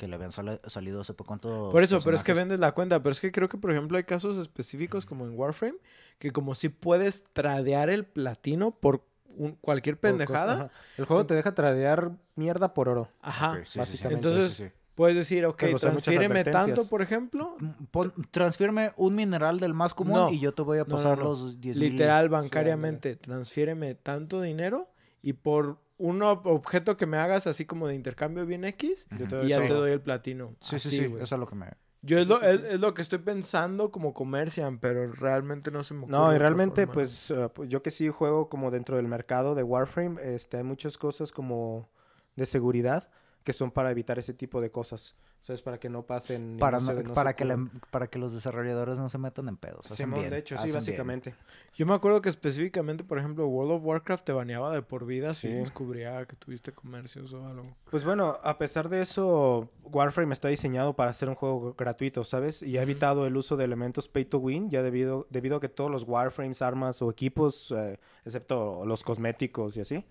que le habían salido hace poco cuánto. Por eso, pero es que vendes la cuenta. Pero es que creo que, por ejemplo, hay casos específicos como en Warframe, que como si puedes tradear el platino por un- cualquier Por pendejada. El juego te deja tradear mierda por oro. Ajá. Ok, sí, sí, sí. básicamente. Entonces, Sí, sí, sí. Puedes decir, ok, transfiéreme tanto, por ejemplo. Mm, pon- transfiéreme un mineral del más común No. y yo te voy a No, no, pasar no. los 10 mil. Literal, bancariamente, transfiéreme tanto dinero y por un ob- objeto que me hagas así como de intercambio bien X, y ya te doy el platino. Sí, sí, Así, sí. Eso es lo que me. Yo es, lo, es, lo que estoy pensando como comercian, pero realmente no se me ocurre. No, y realmente, pues, eh, pues, yo que sí juego como dentro del mercado de Warframe, este, hay muchas cosas como de seguridad que son para evitar ese tipo de cosas. O sea, es para que no pasen... Para, no para, que la- para que los desarrolladores no se metan en pedos. Bien, de hecho, sí, bien. básicamente. Yo me acuerdo que específicamente, por ejemplo, World of Warcraft te baneaba de por vida si Sí. descubría que tuviste comercios o algo. Pues bueno, a pesar de eso, Warframe está diseñado para ser un juego gratuito, ¿sabes? Y ha evitado el uso de elementos pay to win, ya debido, debido a que todos los Warframes, armas o equipos, eh, excepto los cosméticos y así,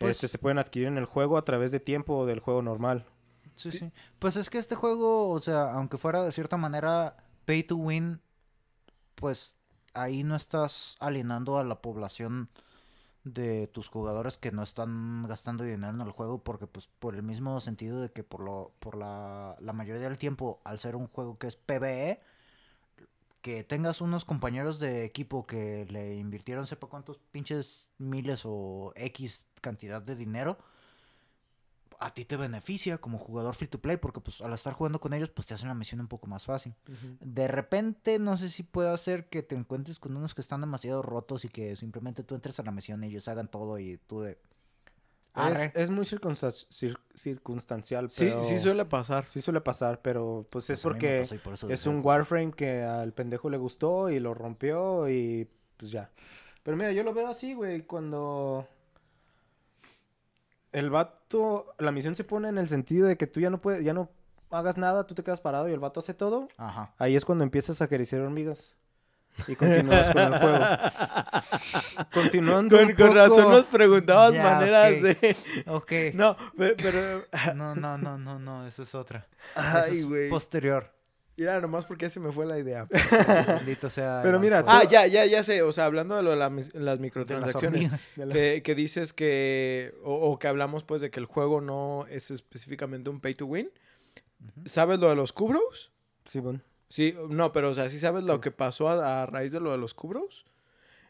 Pues- este, se pueden adquirir en el juego a través de tiempo del juego normal. Sí, sí. Pues es que este juego, o sea, aunque fuera de cierta manera pay to win, pues ahí no estás alienando a la población de tus jugadores que no están gastando dinero en el juego porque pues por el mismo sentido de que por lo por la, la mayoría del tiempo al ser un juego que es PvE que tengas unos compañeros de equipo que le invirtieron sepa cuántos pinches miles o X cantidad de dinero a ti te beneficia como jugador free to play porque pues al estar jugando con ellos pues te hacen la misión un poco más fácil. De repente no sé si puede hacer que te encuentres con unos que están demasiado rotos y que simplemente tú entres a la misión y ellos hagan todo y tú de... Es, muy circunstan- cir- circunstancial, Sí, pero... sí suele pasar. Sí suele pasar, pero pues es Pues porque por es un. Warframe que al pendejo le gustó y lo rompió y pues ya. Pero mira, yo lo veo así, güey, cuando el vato, la misión se pone en el sentido de que tú ya no puedes, ya no hagas nada, tú te quedas parado y el vato hace todo. Ajá. Ahí es cuando empiezas a acariciar hormigas. Y continúas con el juego. (laughs) Continuando Con, un con razón nos preguntabas maneras de... Ok. (laughs) No, pe- pero... No, no, no, no, no, esa es otra. Ay, es güey. posterior. Mira, nomás porque ya se me fue la idea. (laughs) Maldito sea. Pero mira. Ah, ya, ya, ya sé. O sea, hablando de lo de la las microtransacciones. de (laughs) que, que dices que... O, o que hablamos, pues, de que el juego no es específicamente un pay to win. ¿Sabes lo de los Cubros? Sí, bueno. Sí, no, pero o sea, ¿sí sabes lo que pasó a, a raíz de lo de los Cubros?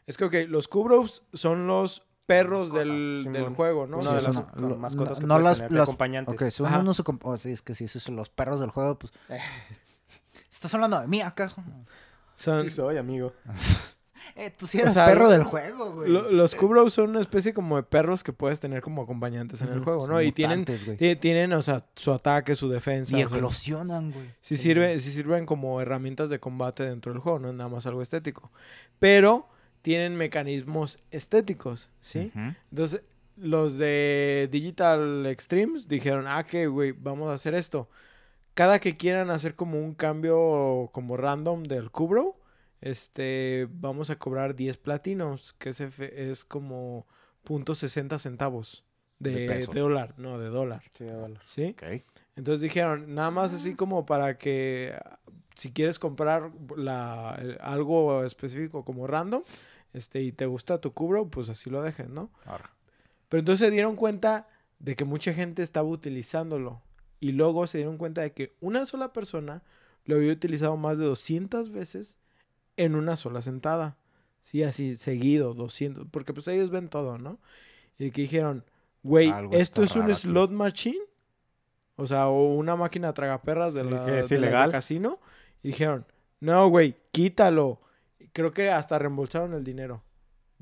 Es que, ok, los Cubros son los perros del, del juego, ¿no? Una O de las no, mascotas que no puedes las- tener acompañantes. Ok, son Ajá. unos oh, sí, es que si esos son los perros del juego, pues. ¿Estás hablando de mí acaso? son- Sí soy, amigo. (laughs) Eh, tú sí eres sea, perro del juego, güey. lo- los Cubros son una especie como de perros que puedes tener como acompañantes en el juego, ¿no? Son Y tienen, tienen, o sea, su ataque, su defensa. Y o sea, eclosionan, güey. sí, sirve, sí sirven como herramientas de combate dentro del juego, no es nada más algo estético. Pero tienen mecanismos estéticos, ¿sí? Entonces, los de Digital Extremes dijeron, ah, que, güey, vamos a hacer esto. Cada que quieran hacer como un cambio como random del Cubro, este, vamos a cobrar 10 platinos, que es, es como punto .60 centavos de, De de dólar, no, de dólar, Sí, a dólar. ¿sí? Ok. Entonces dijeron, nada más así como para que ah, si quieres comprar la, el- algo específico como random, este, y te gusta tu cubro, pues así lo dejes, ¿no? Pero entonces se dieron cuenta de que mucha gente estaba utilizándolo. Y luego se dieron cuenta de que una sola persona lo había utilizado más de 200 veces en una sola sentada. Sí, así seguido, 200. Porque pues ellos ven todo, ¿no? Y que dijeron, güey, ¿esto es un raro aquí". slot machine? O sea, o una máquina tragaperras de Sí, la, que es de ilegal. casino. Y dijeron, no, güey, quítalo. Creo que hasta reembolsaron el dinero.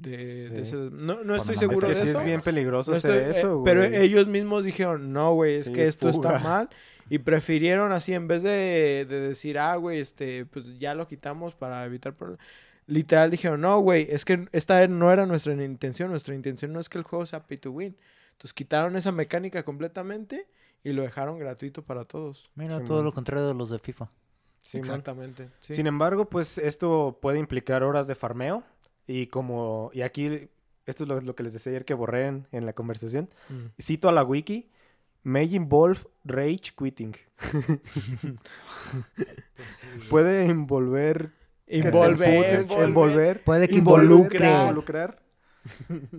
De, ese- No, no estoy seguro Es que de sí eso. es bien peligroso No hacer estoy- eh, eso, güey. pero ellos mismos dijeron, no, güey, es Sí, que esto fuga. está mal. Y prefirieron así, en vez de, de decir, ah, güey, este, pues ya lo quitamos para evitar problemas. Literal dijeron, no, güey, es que esta no era nuestra intención. Nuestra intención no es que el juego sea pay to win. Entonces quitaron esa mecánica completamente y lo dejaron gratuito para todos. Mira, todo lo contrario de los de FIFA. Exactamente. sí. Sin embargo, pues esto puede implicar horas de farmeo. Y como, y aquí, esto es lo, lo que les decía ayer que borré en, en la conversación. Mm. Cito a la wiki. May involve rage quitting. (laughs) puede envolver... Envolver, envolver. envolver, Puede que involucre, involucre. involucrar,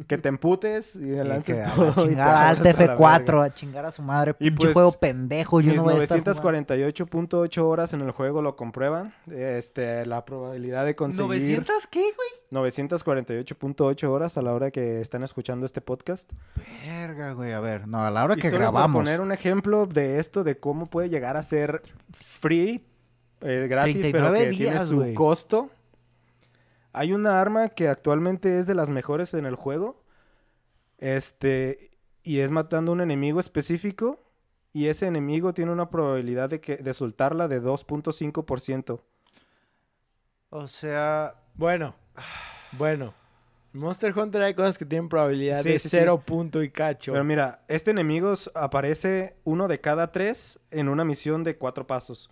que te emputes y Y lances que a la todo. y te chingada, al vayas a la TF4, verga. a chingar a su madre. Y pues, juego pendejo. Yo no voy a estar jugando. 948.8 horas en el juego lo comprueban. Este, la probabilidad de conseguir... ¿900 qué, güey? 948.8 horas a la hora que están escuchando este podcast. Verga, güey. A ver, no, a la hora Y que solo grabamos. poner un ejemplo de esto, de cómo puede llegar a ser free, eh, gratis, pero 39 que tiene su costo. Hay una arma que actualmente es de las mejores en el juego. Este, y es matando a un enemigo específico. Y ese enemigo tiene una probabilidad de, que, de soltarla de 2.5%. O sea, Bueno, bueno. En Monster Hunter hay cosas que tienen probabilidad Sí, de sí, sí. cero punto y cacho. Pero mira, este enemigo aparece uno de cada tres en una misión de cuatro pasos.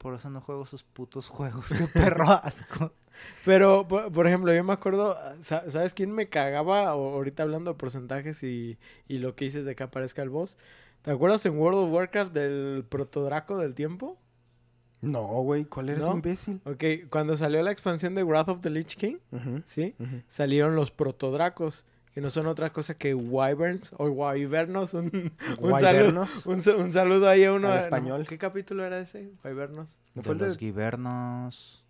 Por eso no juego esos putos juegos. Qué perro asco. (laughs) Pero, por, por ejemplo, yo me acuerdo, sa- ¿sabes quién me cagaba ahorita hablando de porcentajes y, y lo que dices de que aparezca el boss? ¿Te acuerdas en World of Warcraft del protodraco del tiempo? No, güey, ¿cuál eres ¿No? imbécil? Ok, cuando salió la expansión de Wrath of the Lich King, ¿sí? Salieron los protodracos. Que no son otra cosa que wyverns o wyvernos. Un, un Wyvernos. saludo, un, sa- un saludo ahí a uno. Al no, español. ¿Qué capítulo era ese? Wyvernos. ¿No De fue, el los de- guibernos.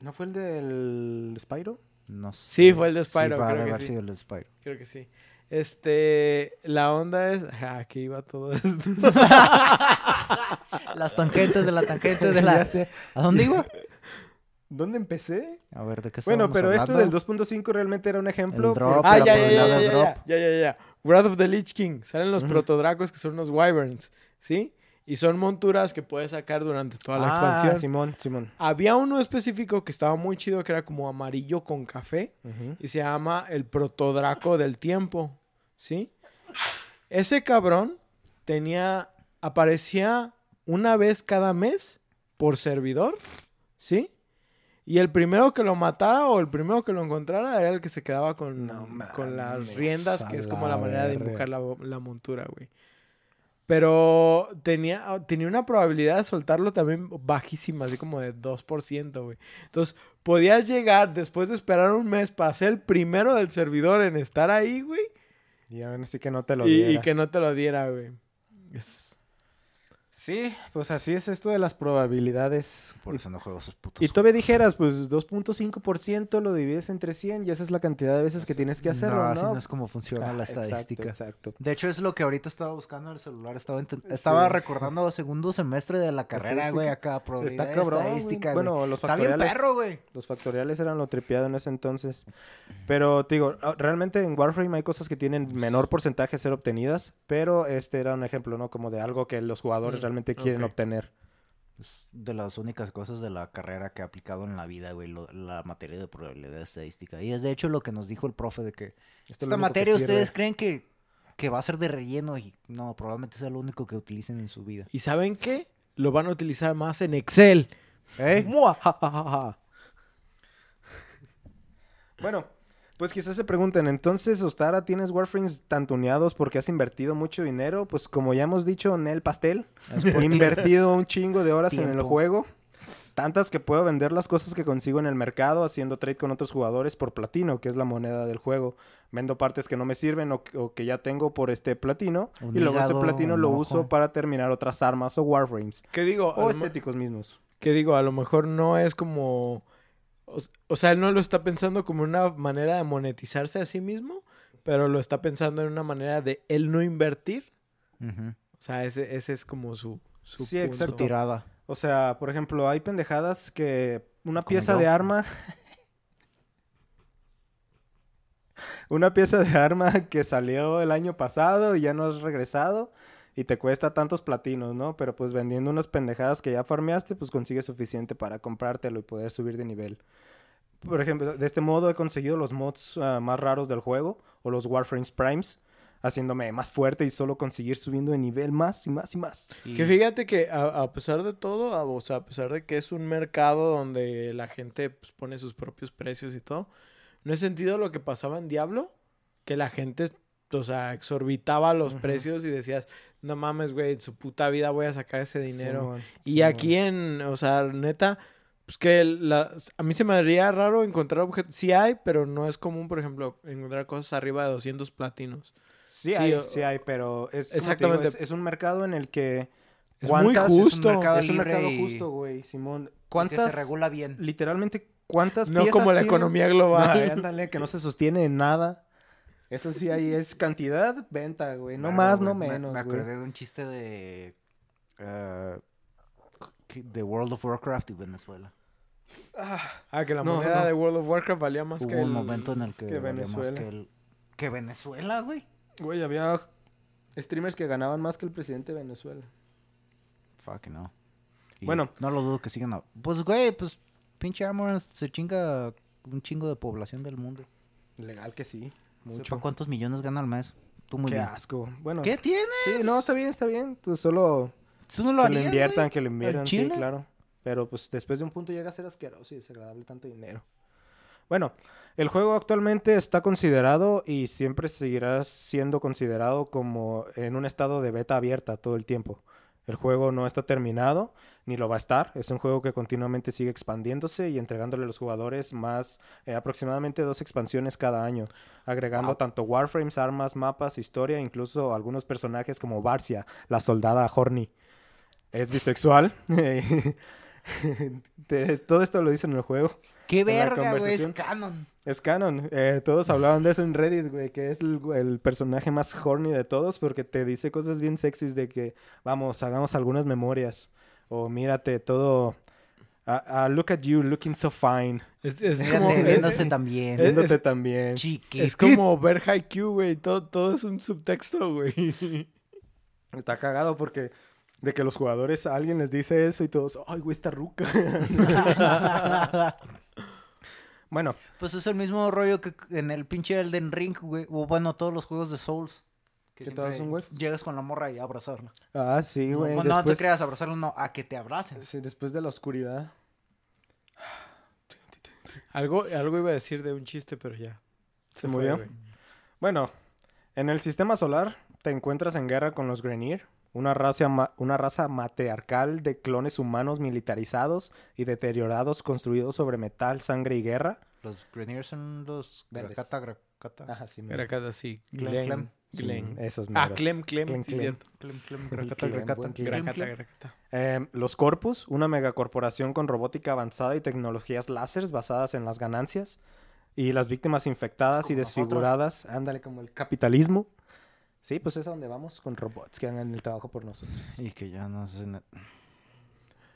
¿No fue el del Spyro? No sé. Sí, fue el de Spyro, Sí, creo que haber sí. sido el de Spyro. Creo que sí. Este, la onda es, aquí iba todo esto. (laughs) Las tangentes de la tangente de (laughs) Ya la... sé. ¿A dónde iba? ¿Dónde empecé? A ver, ¿de qué Bueno, pero esto hablando? del 2.5 realmente era un ejemplo. Drop, ah, ya, ya, ya, ya, ya, drop. ya, ya, ya. Wrath of the Lich King. Salen los Ujú. protodracos que son los wyverns, ¿sí? Y son monturas que puedes sacar durante toda la Ah, expansión. Simón, Simón. Había uno específico que estaba muy chido, que era como amarillo con café. Ujú. y se llama el protodraco del tiempo, ¿sí? Ese cabrón tenía, aparecía una vez cada mes por servidor, ¿sí? Y el primero que lo matara o el primero que lo encontrara era el que se quedaba con, No con las riendas, que es como la manera de invocar la, la montura, güey. Pero tenía, tenía una probabilidad de soltarlo también bajísima, así como de 2%, güey. Entonces, podías llegar después de esperar un mes para ser el primero del servidor en estar ahí, güey. Y aún así que no te lo Y, diera. y que no te lo diera, güey. Es- Sí, pues así es esto de las probabilidades. Por eso no juego esos putos. Y todavía dijeras, pues 2.5% lo divides entre 100 y esa es la cantidad de veces que tienes que hacerlo, no, ¿no? así no es como funciona Ah, la estadística. Exacto. De hecho, es lo que ahorita estaba buscando en el celular. Estaba, estaba Sí. recordando segundo semestre de la carrera, güey, acá. Probabilidad Está cabrón, estadística, güey. Bueno, los Está factoriales... perro, güey. Los factoriales eran lo tripeado en ese entonces. Pero, te digo, ah, realmente en Warframe hay cosas que tienen menor porcentaje de ser obtenidas, pero este era un ejemplo, ¿no? Como de algo que los jugadores Mm, realmente quieren ok. obtener. Es de las únicas cosas de la carrera que he aplicado en la vida, güey, lo- la materia de probabilidad estadística. Y es de hecho lo que nos dijo el profe de que Esto esta que materia ustedes creen que, que va a ser de relleno y no, probablemente sea lo único que utilicen en su vida. ¿Y saben qué? Lo van a utilizar más en Excel. ¿Eh? Mua, ja, ja, ja, ja. bueno, pues quizás se pregunten, entonces, Ostara, ¿tienes Warframes tan tuneados porque has invertido mucho dinero? Pues como ya hemos dicho en el pastel, he (laughs) invertido un chingo de horas en el juego. Tantas que puedo vender las cosas que consigo en el mercado haciendo trade con otros jugadores por platino, que es la moneda del juego. Vendo partes que no me sirven o, o que ya tengo por este platino. Un y luego ese platino lo ojo. uso para terminar otras armas o Warframes. ¿Qué digo? O estéticos mismos. que digo, a lo mejor no es como... O, sea, él no lo está pensando como una manera de monetizarse a sí mismo, pero lo está pensando en una manera de él no invertir. O sea, ese, ese es como su... su Sí, punto. exacto. Tirada. O sea, por ejemplo, hay pendejadas que una Como pieza yo. de arma. (laughs) una pieza de arma que salió el año pasado y ya no has regresado y te cuesta tantos platinos, ¿no? Pero pues vendiendo unas pendejadas que ya farmeaste, pues consigues suficiente para comprártelo y poder subir de nivel. Por ejemplo, de este modo he conseguido los mods ah, más raros del juego o los Warframes Primes, haciéndome más fuerte y solo conseguir subiendo de nivel más y más y más. Que fíjate que a, a pesar de todo, a- o sea, a pesar de que es un mercado donde la gente pues, pone sus propios precios y todo, no he sentido lo que pasaba en Diablo, que la gente, o sea, exorbitaba los Ujú. precios y decías, no mames, güey, en su puta vida voy a sacar ese dinero. Simón, y Simón. aquí en, o sea, neta, pues que la- a mí se me haría raro encontrar objetos. Sí hay, pero no es común, por ejemplo, encontrar cosas arriba de 200 platinos. Sí, Sí, hay, o- sí hay, pero es, digo, Exactamente. es, es un mercado en el que... Es muy ¿cuántas- justo. Es un mercado Es un libre mercado y- justo, güey, Simón. y que ¿Cuántas, se regula bien. (laughs) literalmente, cuántas No piezas como la economía global. ándale, que no se sostiene en nada. Eso sí, ahí es cantidad, venta, güey. No más, güey. no Me- menos, Me, acordé de un chiste de. que- de World of Warcraft y Venezuela. Ah, que la No, moneda no. de World of Warcraft valía más Hubo que un el... momento en el que. que más Venezuela. que, el- que Venezuela, güey. Güey, había streamers que ganaban más que el presidente de Venezuela. Fuck, no. Y Bueno. No lo dudo que sigan. a- Pues, güey, pues. Pinche Armor se chinga un chingo de población del mundo. Legal que sí, Mucho. mucho. cuántos millones gana al mes. Tú muy Qué bien. asco. Bueno, ¿Qué tiene? sí, no, está bien, está bien. Pues solo Tú no lo que lo harías, inviertan, güey? que lo inviertan, sí, claro. Pero pues después de un punto llega a ser asqueroso y desagradable tanto dinero. Bueno, el juego actualmente está considerado y siempre seguirá siendo considerado como en un estado de beta abierta todo el tiempo. El juego no está terminado, ni lo va a estar. Es un juego que continuamente sigue expandiéndose y entregándole a los jugadores más, eh, aproximadamente dos expansiones cada año, agregando Wow. tanto warframes, armas, mapas, historia, incluso algunos personajes como Barcia, la soldada Horny. Es bisexual. (laughs) Todo esto lo dicen en el juego. ¡Qué verga, güey! Es canon. Es canon. Eh, todos hablaban de eso en Reddit, güey, que es el, el personaje más horny de todos porque te dice cosas bien sexys de que, vamos, hagamos algunas memorias. O mírate, todo... ah, look at you, looking so fine. Es, es Mírate, como, (laughs) viéndose es, también. es- Viéndote también. Chiquitito. es como ver Haikyuu, güey. Todo, todo es un subtexto, güey. (laughs) Está cagado porque de que los jugadores, a alguien les dice eso y todos, ay, güey, está ruca. (laughs) bueno, Pues es el mismo rollo que en el pinche Elden Ring, güey. O bueno, todos los juegos de Souls. ¿Que todos son, güey? Llegas con la morra y a abrazarla. ah, sí, No, güey. bueno, no te después, creas abrazarla, no, a que te abracen. sí, después de la oscuridad. Algo, algo iba a decir de un chiste, pero ya. ¿Se fue, murió? Bueno, en el sistema solar te encuentras en guerra con los Grenier, una raza, una raza matriarcal de clones humanos militarizados y deteriorados construidos sobre metal, sangre y guerra. Los Greniers son los Verdes. Grakata, Grakata. Ajá, sí. Clem, Glenn. Esos Ah. Clem, Clem. Clem, sí, Clem. cierto. Clem, Clem, Clem, Grakata, Clem, Grakata. buen Clem. Clem, Grakata, Clem. Grakata. Em, los Corpus, una megacorporación con robótica avanzada y tecnologías láseres basadas en las ganancias. Y las víctimas infectadas y nosotros. desfiguradas, ándale, como el capitalismo. Sí, pues es a donde vamos con robots que hagan el trabajo por nosotros. Y que ya no na-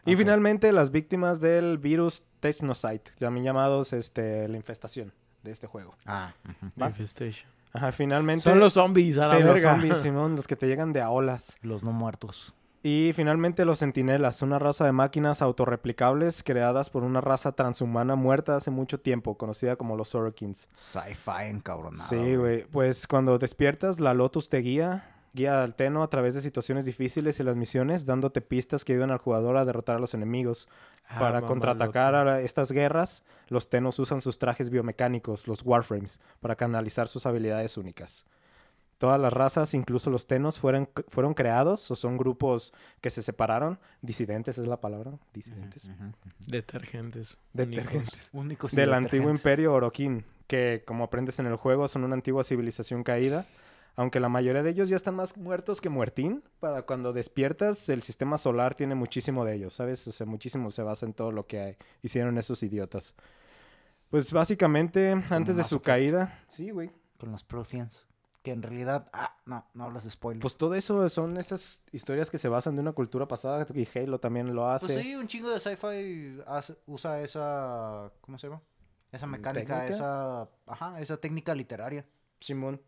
Y finalmente las víctimas del virus Technocyte, también llamados este, la infestación de este juego. Ah, ujú. ¿Va? Infestation. Ajá, finalmente... Son los zombies, a la Sí, los zombies, (laughs) Simón, los que te llegan de a olas. los no muertos. Y finalmente los centinelas, una raza de máquinas autorreplicables creadas por una raza transhumana muerta hace mucho tiempo, conocida como los Sorokins. Sci-fi encabronado. Sí, güey. Pues cuando despiertas, la Lotus te guía, guía al Teno a través de situaciones difíciles y las misiones, dándote pistas que ayudan al jugador a derrotar a los enemigos. Ah, Para contraatacar a estas guerras, los Tenos usan sus trajes biomecánicos, los Warframes, para canalizar sus habilidades únicas. Todas las razas, incluso los Tenos, fueron, fueron creados o son grupos que se separaron. Disidentes es la palabra. Disidentes. Detergentes. Detergentes. Únicos y Del antiguo imperio Oroquín, que como aprendes en el juego son una antigua civilización caída. Aunque la mayoría de ellos ya están más muertos que muertín, para cuando despiertas el sistema solar tiene muchísimo de ellos, ¿sabes? O sea, muchísimo se basa en todo lo que hicieron esos idiotas. Pues básicamente, antes de su Effect. caída... Sí, güey. Con los Protheans. Que en realidad. Ah, no, no hablas de spoilers. Pues todo eso son esas historias que se basan de una cultura pasada y Halo también lo hace. Pues sí, un chingo de sci-fi usa esa. ¿Cómo se llama? Esa mecánica, ¿Técnica? esa. Ajá, esa técnica literaria. Simón.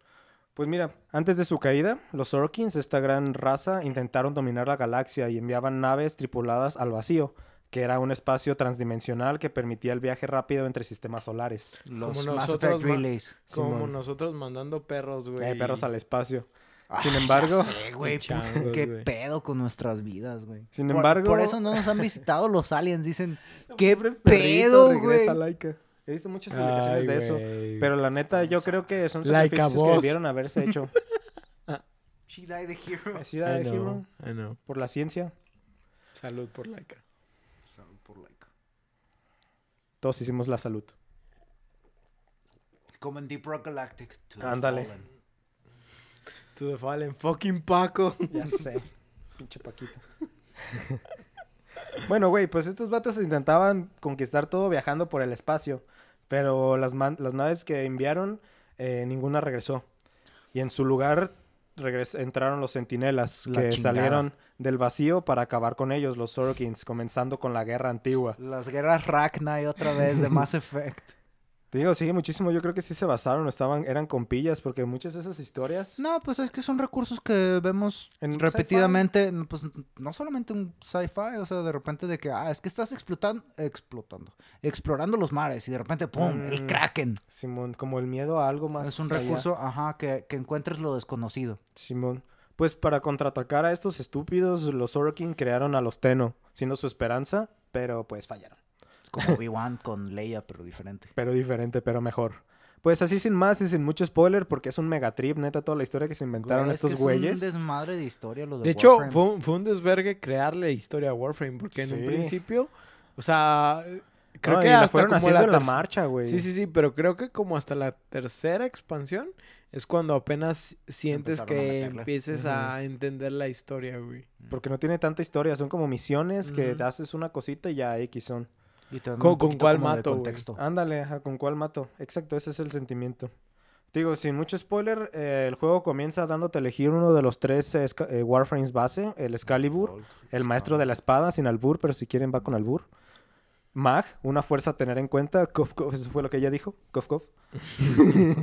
Pues mira, antes de su caída, los Orkins, esta gran raza, intentaron dominar la galaxia y enviaban naves tripuladas al vacío, que era un espacio transdimensional que permitía el viaje rápido entre sistemas solares. Los Como nosotros, Relays. Como nosotros mandando perros, güey. Eh, perros al espacio. Ah, Sin ya embargo- sé, güey. (laughs) Changos, Qué güey. pedo con nuestras vidas, güey. Sin Por- embargo- Por, eso no nos han visitado los aliens. Dicen, (laughs) qué perrito, pedo, güey. regresa Laika. He visto muchas publicaciones Ay, de eso. Pero la neta, yo creo que son Laika sacrificios que debieron haberse hecho. (laughs) She died the hero. Ciudad I de know, Hero, I know. por la ciencia. Salud por laica. Por like. Todos hicimos la salud. Como en Deep Rock Galactic. to the Ándale. fallen. To the fallen fucking Paco. Ya sé. Pinche Paquito. (laughs) bueno, güey, pues estos vatos intentaban conquistar todo viajando por el espacio. Pero las, man- las naves que enviaron, eh, ninguna regresó. Y en su lugar regres- entraron los centinelas, La que chingada. salieron del vacío para acabar con ellos, los Sorokins, comenzando con la guerra antigua. Las guerras Ragnar otra vez de (laughs) Mass Effect. Te digo, sigue muchísimo. Yo creo que sí se basaron, estaban, eran compillas, porque muchas de esas historias. No, pues es que son recursos que vemos En repetidamente, pues no solamente un sci-fi, o sea, de repente de que, ah, es que estás explotando, explotando, explorando los mares y de repente, ¡pum!, el Mm, Kraken. Simón, como el miedo a algo más. es un allá. recurso, ajá, que, que encuentres lo desconocido. Simón. Pues para contraatacar a estos estúpidos, los Orokin crearon a los Tenno, siendo su esperanza, pero pues fallaron. Como (laughs) Obi-Wan con Leia, pero diferente. Pero diferente, pero mejor. Pues así sin más y sin mucho spoiler, porque es un megatrip, neta, toda la historia que se inventaron Güey, es que estos es güeyes. un desmadre de historia lo de De hecho, Warframe. fue un, fue un desvergue crearle historia a Warframe, porque en un principio, o sea, creo No, que la hasta fueron como haciendo en la marcha, güey. Sí, sí, sí, pero creo que como hasta la tercera expansión es cuando apenas sientes Empezaron a que meterle. empieces a entender la historia, güey. Porque no tiene tanta historia, son como misiones que Ujú. haces una cosita y ya X son. Y te dan ¿Con- con cuál mato. Ándale, ajá, ¿con cuál mato? Exacto, ese es el sentimiento. Digo, sin mucho spoiler, eh, el juego comienza dándote a elegir uno de los tres eh, eh, Warframes base, el Excalibur, el maestro de la espada, sin albur, pero si quieren va con albur. Mag, una fuerza a tener en cuenta, Kof, Kof, eso fue lo que ella dijo, Kof, Kof. (laughs)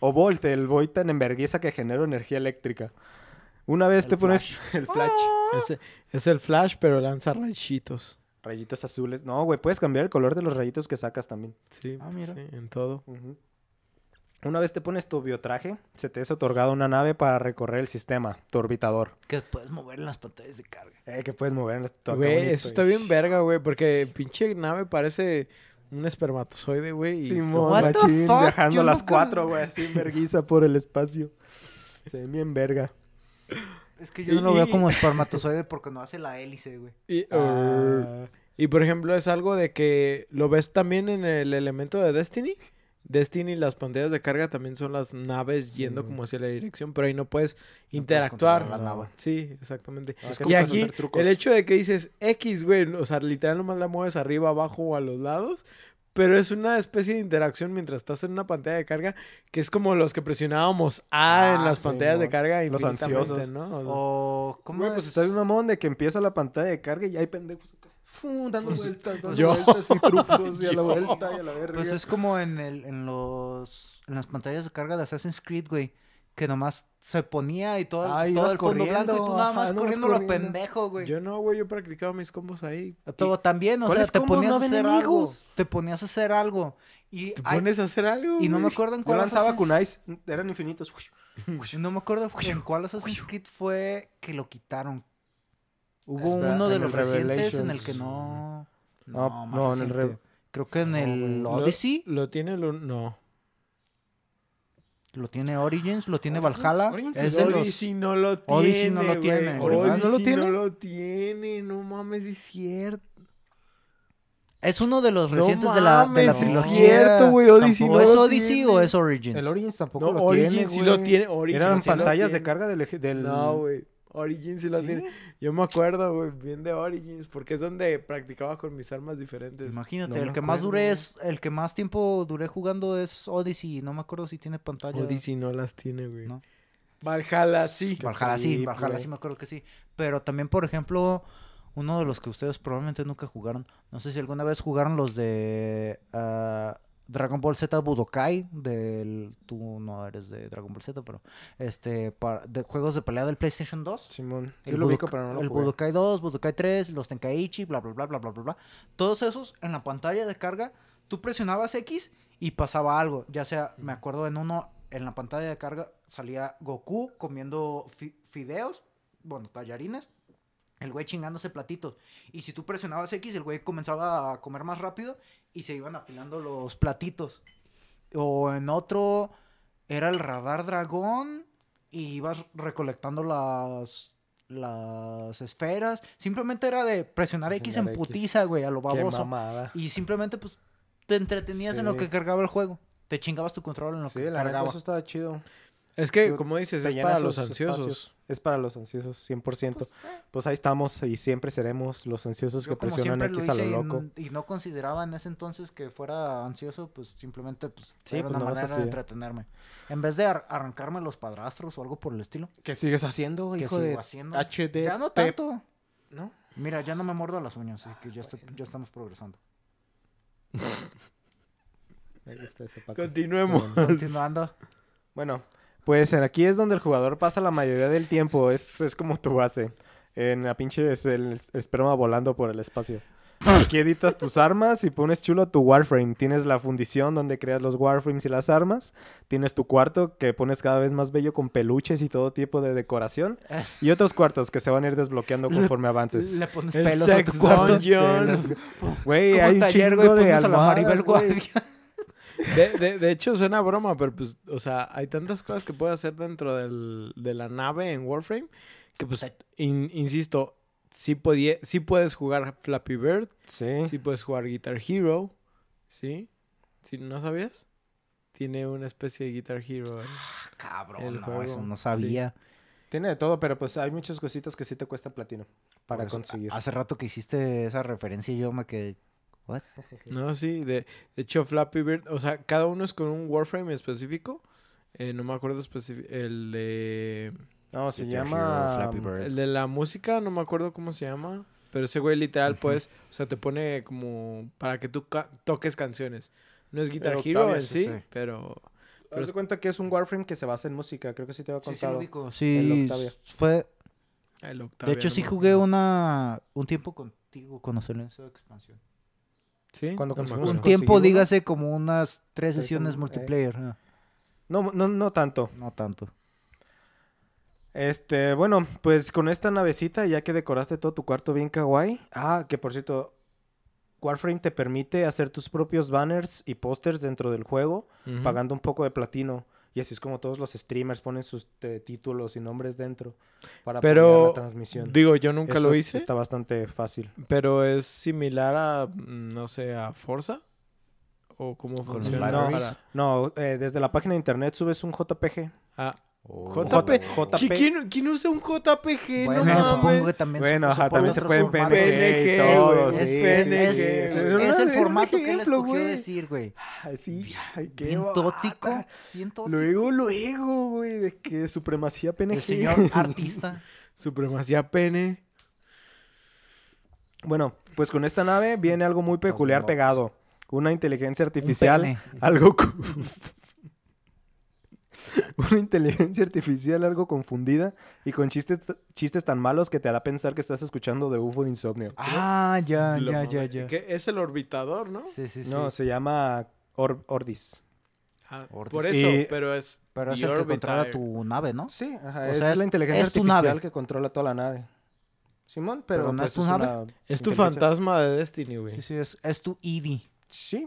o Volt, el Volt en enverguiza que genera energía eléctrica. Una vez El te pones (laughs) el flash, Es, es el Flash, pero lanza rayitos. Rayitos azules. No, güey, puedes cambiar el color de los rayitos que sacas también. Sí, Ah, mira. sí, en todo. Una vez te pones tu biotraje, se te es otorgado una nave para recorrer el sistema, tu orbitador. Que puedes mover en las pantallas de carga. Eh, que puedes mover en la todo Güey, eso está y- bien verga, güey, porque pinche nave parece un espermatozoide, güey. y- Simón, machín, viajando las nunca- cuatro, güey, así en verguiza por el espacio. Se ve bien verga. Es que yo no lo veo y- como (laughs) espermatozoide porque no hace la hélice, güey. y- Ah, Y por ejemplo, es algo de que lo ves también en el elemento de Destiny. Destiny, las pantallas de carga también son las naves yendo Sí. como hacia la dirección, pero ahí no puedes puedes interactuar. la nave. Sí, exactamente. Ah, es y puedes aquí, el hecho de que dices X, güey, o sea, literal nomás la mueves arriba, abajo o a los lados, pero es una especie de interacción mientras estás en una pantalla de carga que es como los que presionábamos A Ah, en las sí, pantallas de carga Los infinitamente, ansiosos. ¿no? O sea, O, ¿cómo Güey, pues es? está bien mamón de que empieza la pantalla de carga y hay pendejos acá, fu, dando vueltas, dando Yo. vueltas y (laughs) trucos y a la vuelta y a la verga. Pues es como en, el, en, los, en las pantallas de carga de Assassin's Creed, güey. Que nomás se ponía y todo, Ah, todo el fondo blanco y tú corriendo, nada ajá, más nomás corriendo lo pendejo, güey. Yo no, güey, yo practicaba mis combos ahí. Todo también, o sea, ¿Cuáles te ponías no a ven hacer algo. enemigos? Te ponías a hacer algo. Y, ¿Te hay- pones a hacer algo? y no me acuerdo en Yo cuál lanzaba Assassin's- kunais, eran infinitos. (laughs) No me acuerdo en cuál Assassin's Creed fue que lo quitaron. Hubo uno de los recientes en el que no. No, más no, en el Creo que en No, el Odyssey Lo, tiene, lo, no. Lo tiene Origins, lo tiene Origins, Valhalla. Origins Es de los... Odyssey no lo tiene. Odyssey no lo tiene. ¿Origins no lo Odyssey tiene? no lo tiene. No mames, es cierto. Es uno de los No recientes de la, de la mames, es trilogía. cierto, güey, Odyssey ¿O no es Odyssey tiene. o es Origins? El Origins tampoco No, lo Origins tiene, sí güey. lo tiene. Origins Eran sí lo pantallas de carga del... del... No, güey. Origins sí lo ¿Sí? tiene. Yo me acuerdo, güey, bien de Origins, porque es donde practicaba con mis armas diferentes. Imagínate, No el que más duré es, el que más tiempo duré jugando es Odyssey. No me acuerdo si tiene pantalla. Odyssey no las tiene, güey. No. Valhalla sí. Valhalla sí, trip, Valhalla sí me acuerdo que sí. Pero también, por ejemplo, uno de los que ustedes probablemente nunca jugaron. No sé si alguna vez jugaron los de ah, Dragon Ball Z Budokai. Del, tú no eres de Dragon Ball Z, pero este para- de juegos de pelea del PlayStation 2. Simón. Sí El, lo ubico, pero no lo el jugué. Budokai 2, Budokai 3, los Tenkaichi, bla, bla, bla, bla, bla, bla, bla. Todos esos en la pantalla de carga, tú presionabas X y pasaba algo. Ya sea, me acuerdo en uno, en la pantalla de carga salía Goku comiendo fi- fideos, bueno, tallarines. El güey chingándose platitos. Y si tú presionabas X, el güey comenzaba a comer más rápido y se iban apilando los platitos. O en otro era el radar dragón y ibas recolectando las las esferas. Simplemente era de presionar X en putiza, güey, a lo baboso. Y simplemente pues te entretenías en lo que cargaba el juego. Te chingabas tu control en lo Sí, que la neta, cargaba. eso estaba chido. Es que, como dices, es llena para los ansiosos. espacios. Es para los ansiosos, 100%. Pues, eh, Pues ahí estamos y siempre seremos los ansiosos yo que presionan siempre lo X a lo loco. y no consideraba en ese entonces que fuera ansioso, pues simplemente pues Sí, era pues una manera así. de entretenerme. En vez de ar- arrancarme los padrastros o algo por el estilo, ¿Qué sigues haciendo, hijo sigo de haciendo. HD? Ya no tanto. ¿No? Mira, ya no me muerdo las uñas, así que ya, está- ya estamos progresando. Ahí está ese. Continuemos. Continuando. Bueno, pues en- aquí es donde el jugador pasa la mayoría del tiempo. Es, es como tu base. En la pinche es el esperma volando por el espacio. Aquí editas tus armas y pones chulo tu Warframe. Tienes la fundición donde creas los Warframes y las armas. Tienes tu cuarto que pones cada vez más bello con peluches y todo tipo de decoración. Y otros cuartos que se van a ir desbloqueando conforme avances. Le pones El pelos a sex tu cuarto. dungeon. Güey, hay un taller, chingo güey, de pones a la Maribel almohadas. De, de- de hecho, suena broma, pero pues, o sea, hay tantas cosas que puedes hacer dentro del- de la nave en Warframe que, pues, in- insisto, sí, podía, sí puedes jugar Flappy Bird, Sí. sí puedes jugar Guitar Hero, ¿sí? ¿Sí? ¿No sabías? Tiene una especie de Guitar Hero. ahí. Cabrón, El no, juego, eso no sí. sabía. Tiene de todo, pero pues hay muchas cositas que sí te cuesta platino para Por eso, conseguir. Hace rato que hiciste esa referencia y yo me quedé... ¿What? No, sí, de, de hecho Flappy Bird, o sea, cada uno es con un Warframe específico. Eh, no me acuerdo específico. El de... No, se Guitar llama... Hero, Flappy Bird. El de la música, no me acuerdo cómo se llama. Pero ese güey literal, pues, o sea, te pone como para que tú ca- toques canciones. No es Guitar Pero Hero Octavia, en sí, sí, sí. pero... Haz de cuenta que es un Warframe que se basa en música. Creo que sí te había Sí, sí, contado. lo ubico. Sí, Octavia. fue... el De Octavia, hecho, no sí jugué una... un tiempo contigo cuando salió en su expansión. ¿Sí? Cuando conseguimos. Un ¿Conseguí tiempo, dígase, como unas tres sesiones eh. multiplayer. ah, No, no, no tanto. No tanto. Este, bueno, pues con esta navecita, ya que decoraste todo tu cuarto bien kawaii. Ah, que por cierto, Warframe te permite hacer tus propios banners y pósters dentro del juego, pagando un poco de platino. Y así es como todos los streamers ponen sus eh, títulos y nombres dentro para Pero, la transmisión. digo, yo nunca Eso lo hice, Está bastante fácil. pero es similar a, mm, no sé, a Forza. ¿O cómo funciona? para- No, eh, desde la página de internet subes un JPG. Ah, Oh. JP. JP. ¿Quién, quién usa un JPG? Bueno, no supongo que también Bueno, ajá, también se pueden. PNG y PNG, todo. sí, es sí, PNG. Es, es no, el formato que él ejemplo, escogió güey. decir, güey. Sí, ay, qué Bien bata. tóxico. Bien tóxico. Luego, luego, güey, de que supremacía PNG. El señor (laughs) artista. Supremacía pene. Bueno, pues con esta nave viene algo muy peculiar pegado. Una inteligencia artificial. Algo. (laughs) (laughs) Una inteligencia artificial algo confundida y con chistes, chistes tan malos que te hará pensar que estás escuchando de UFO de Insomnio. Ah, ya, Lo ya, ya, ya. Que es el orbitador, ¿no? Sí, sí, sí. No, se llama Or- Ordis. Ah, Ortiz. por eso, Y- pero es. Pero es el que controla tu nave, ¿no? Sí, ajá, O es, sea, es- la inteligencia es tu artificial nave. que controla toda la nave. Simón, pero, Pero no pues, es tu nave. Es tu fantasma de Destiny, güey. Sí, sí, es, es tu Eevee. Sí.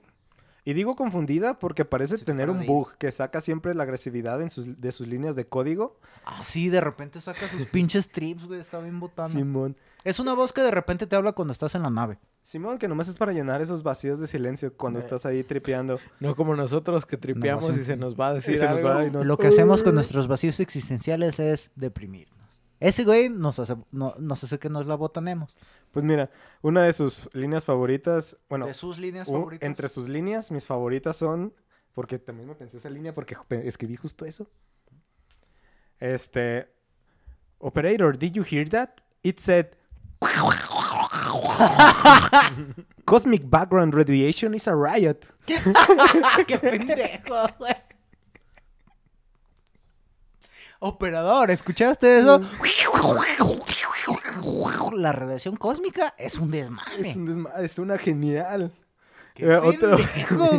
Y digo confundida porque parece Sí tener un bug que saca siempre la agresividad en sus, de sus líneas de código. Ah, sí, de repente saca sus (laughs) pinches trips, güey. Está bien botando. Simón. Es una voz que de repente te habla cuando estás en la nave. Simón, que nomás es para llenar esos vacíos de silencio cuando Eh. estás ahí tripeando. No como nosotros que tripeamos No, y se nos va a Y decir se nos va y nos- Lo que hacemos con (laughs) nuestros vacíos existenciales es deprimirnos. Ese güey nos hace, no- nos hace que nos la botanemos. Pues mira, una de sus líneas favoritas, bueno, de sus líneas un- favoritas. entre sus líneas, mis favoritas son, porque también me pensé esa línea porque escribí justo eso. Este, Operator, did you hear that? It said, (laughs) Cosmic background radiation is a riot. (laughs) ¡Qué pendejo, güey! Operador, ¿escuchaste eso? La radiación cósmica es un desmadre. Es, un desma- es una genial. ¡Qué Eh, otro-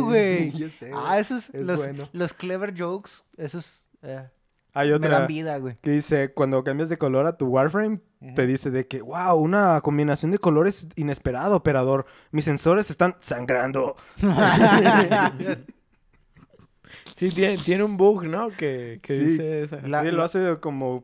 güey! (laughs) Sé, ah, güey. esos, es los, bueno. los clever jokes, esos eh, Hay me otra dan vida, güey. que dice, cuando cambias de color a tu Warframe, te dice de que, wow, una combinación de colores inesperada, operador. Mis sensores están sangrando. (laughs) (laughs) Sí, tiene, tiene un bug, ¿no? Que, que Sí. dice esa. La- lo hace como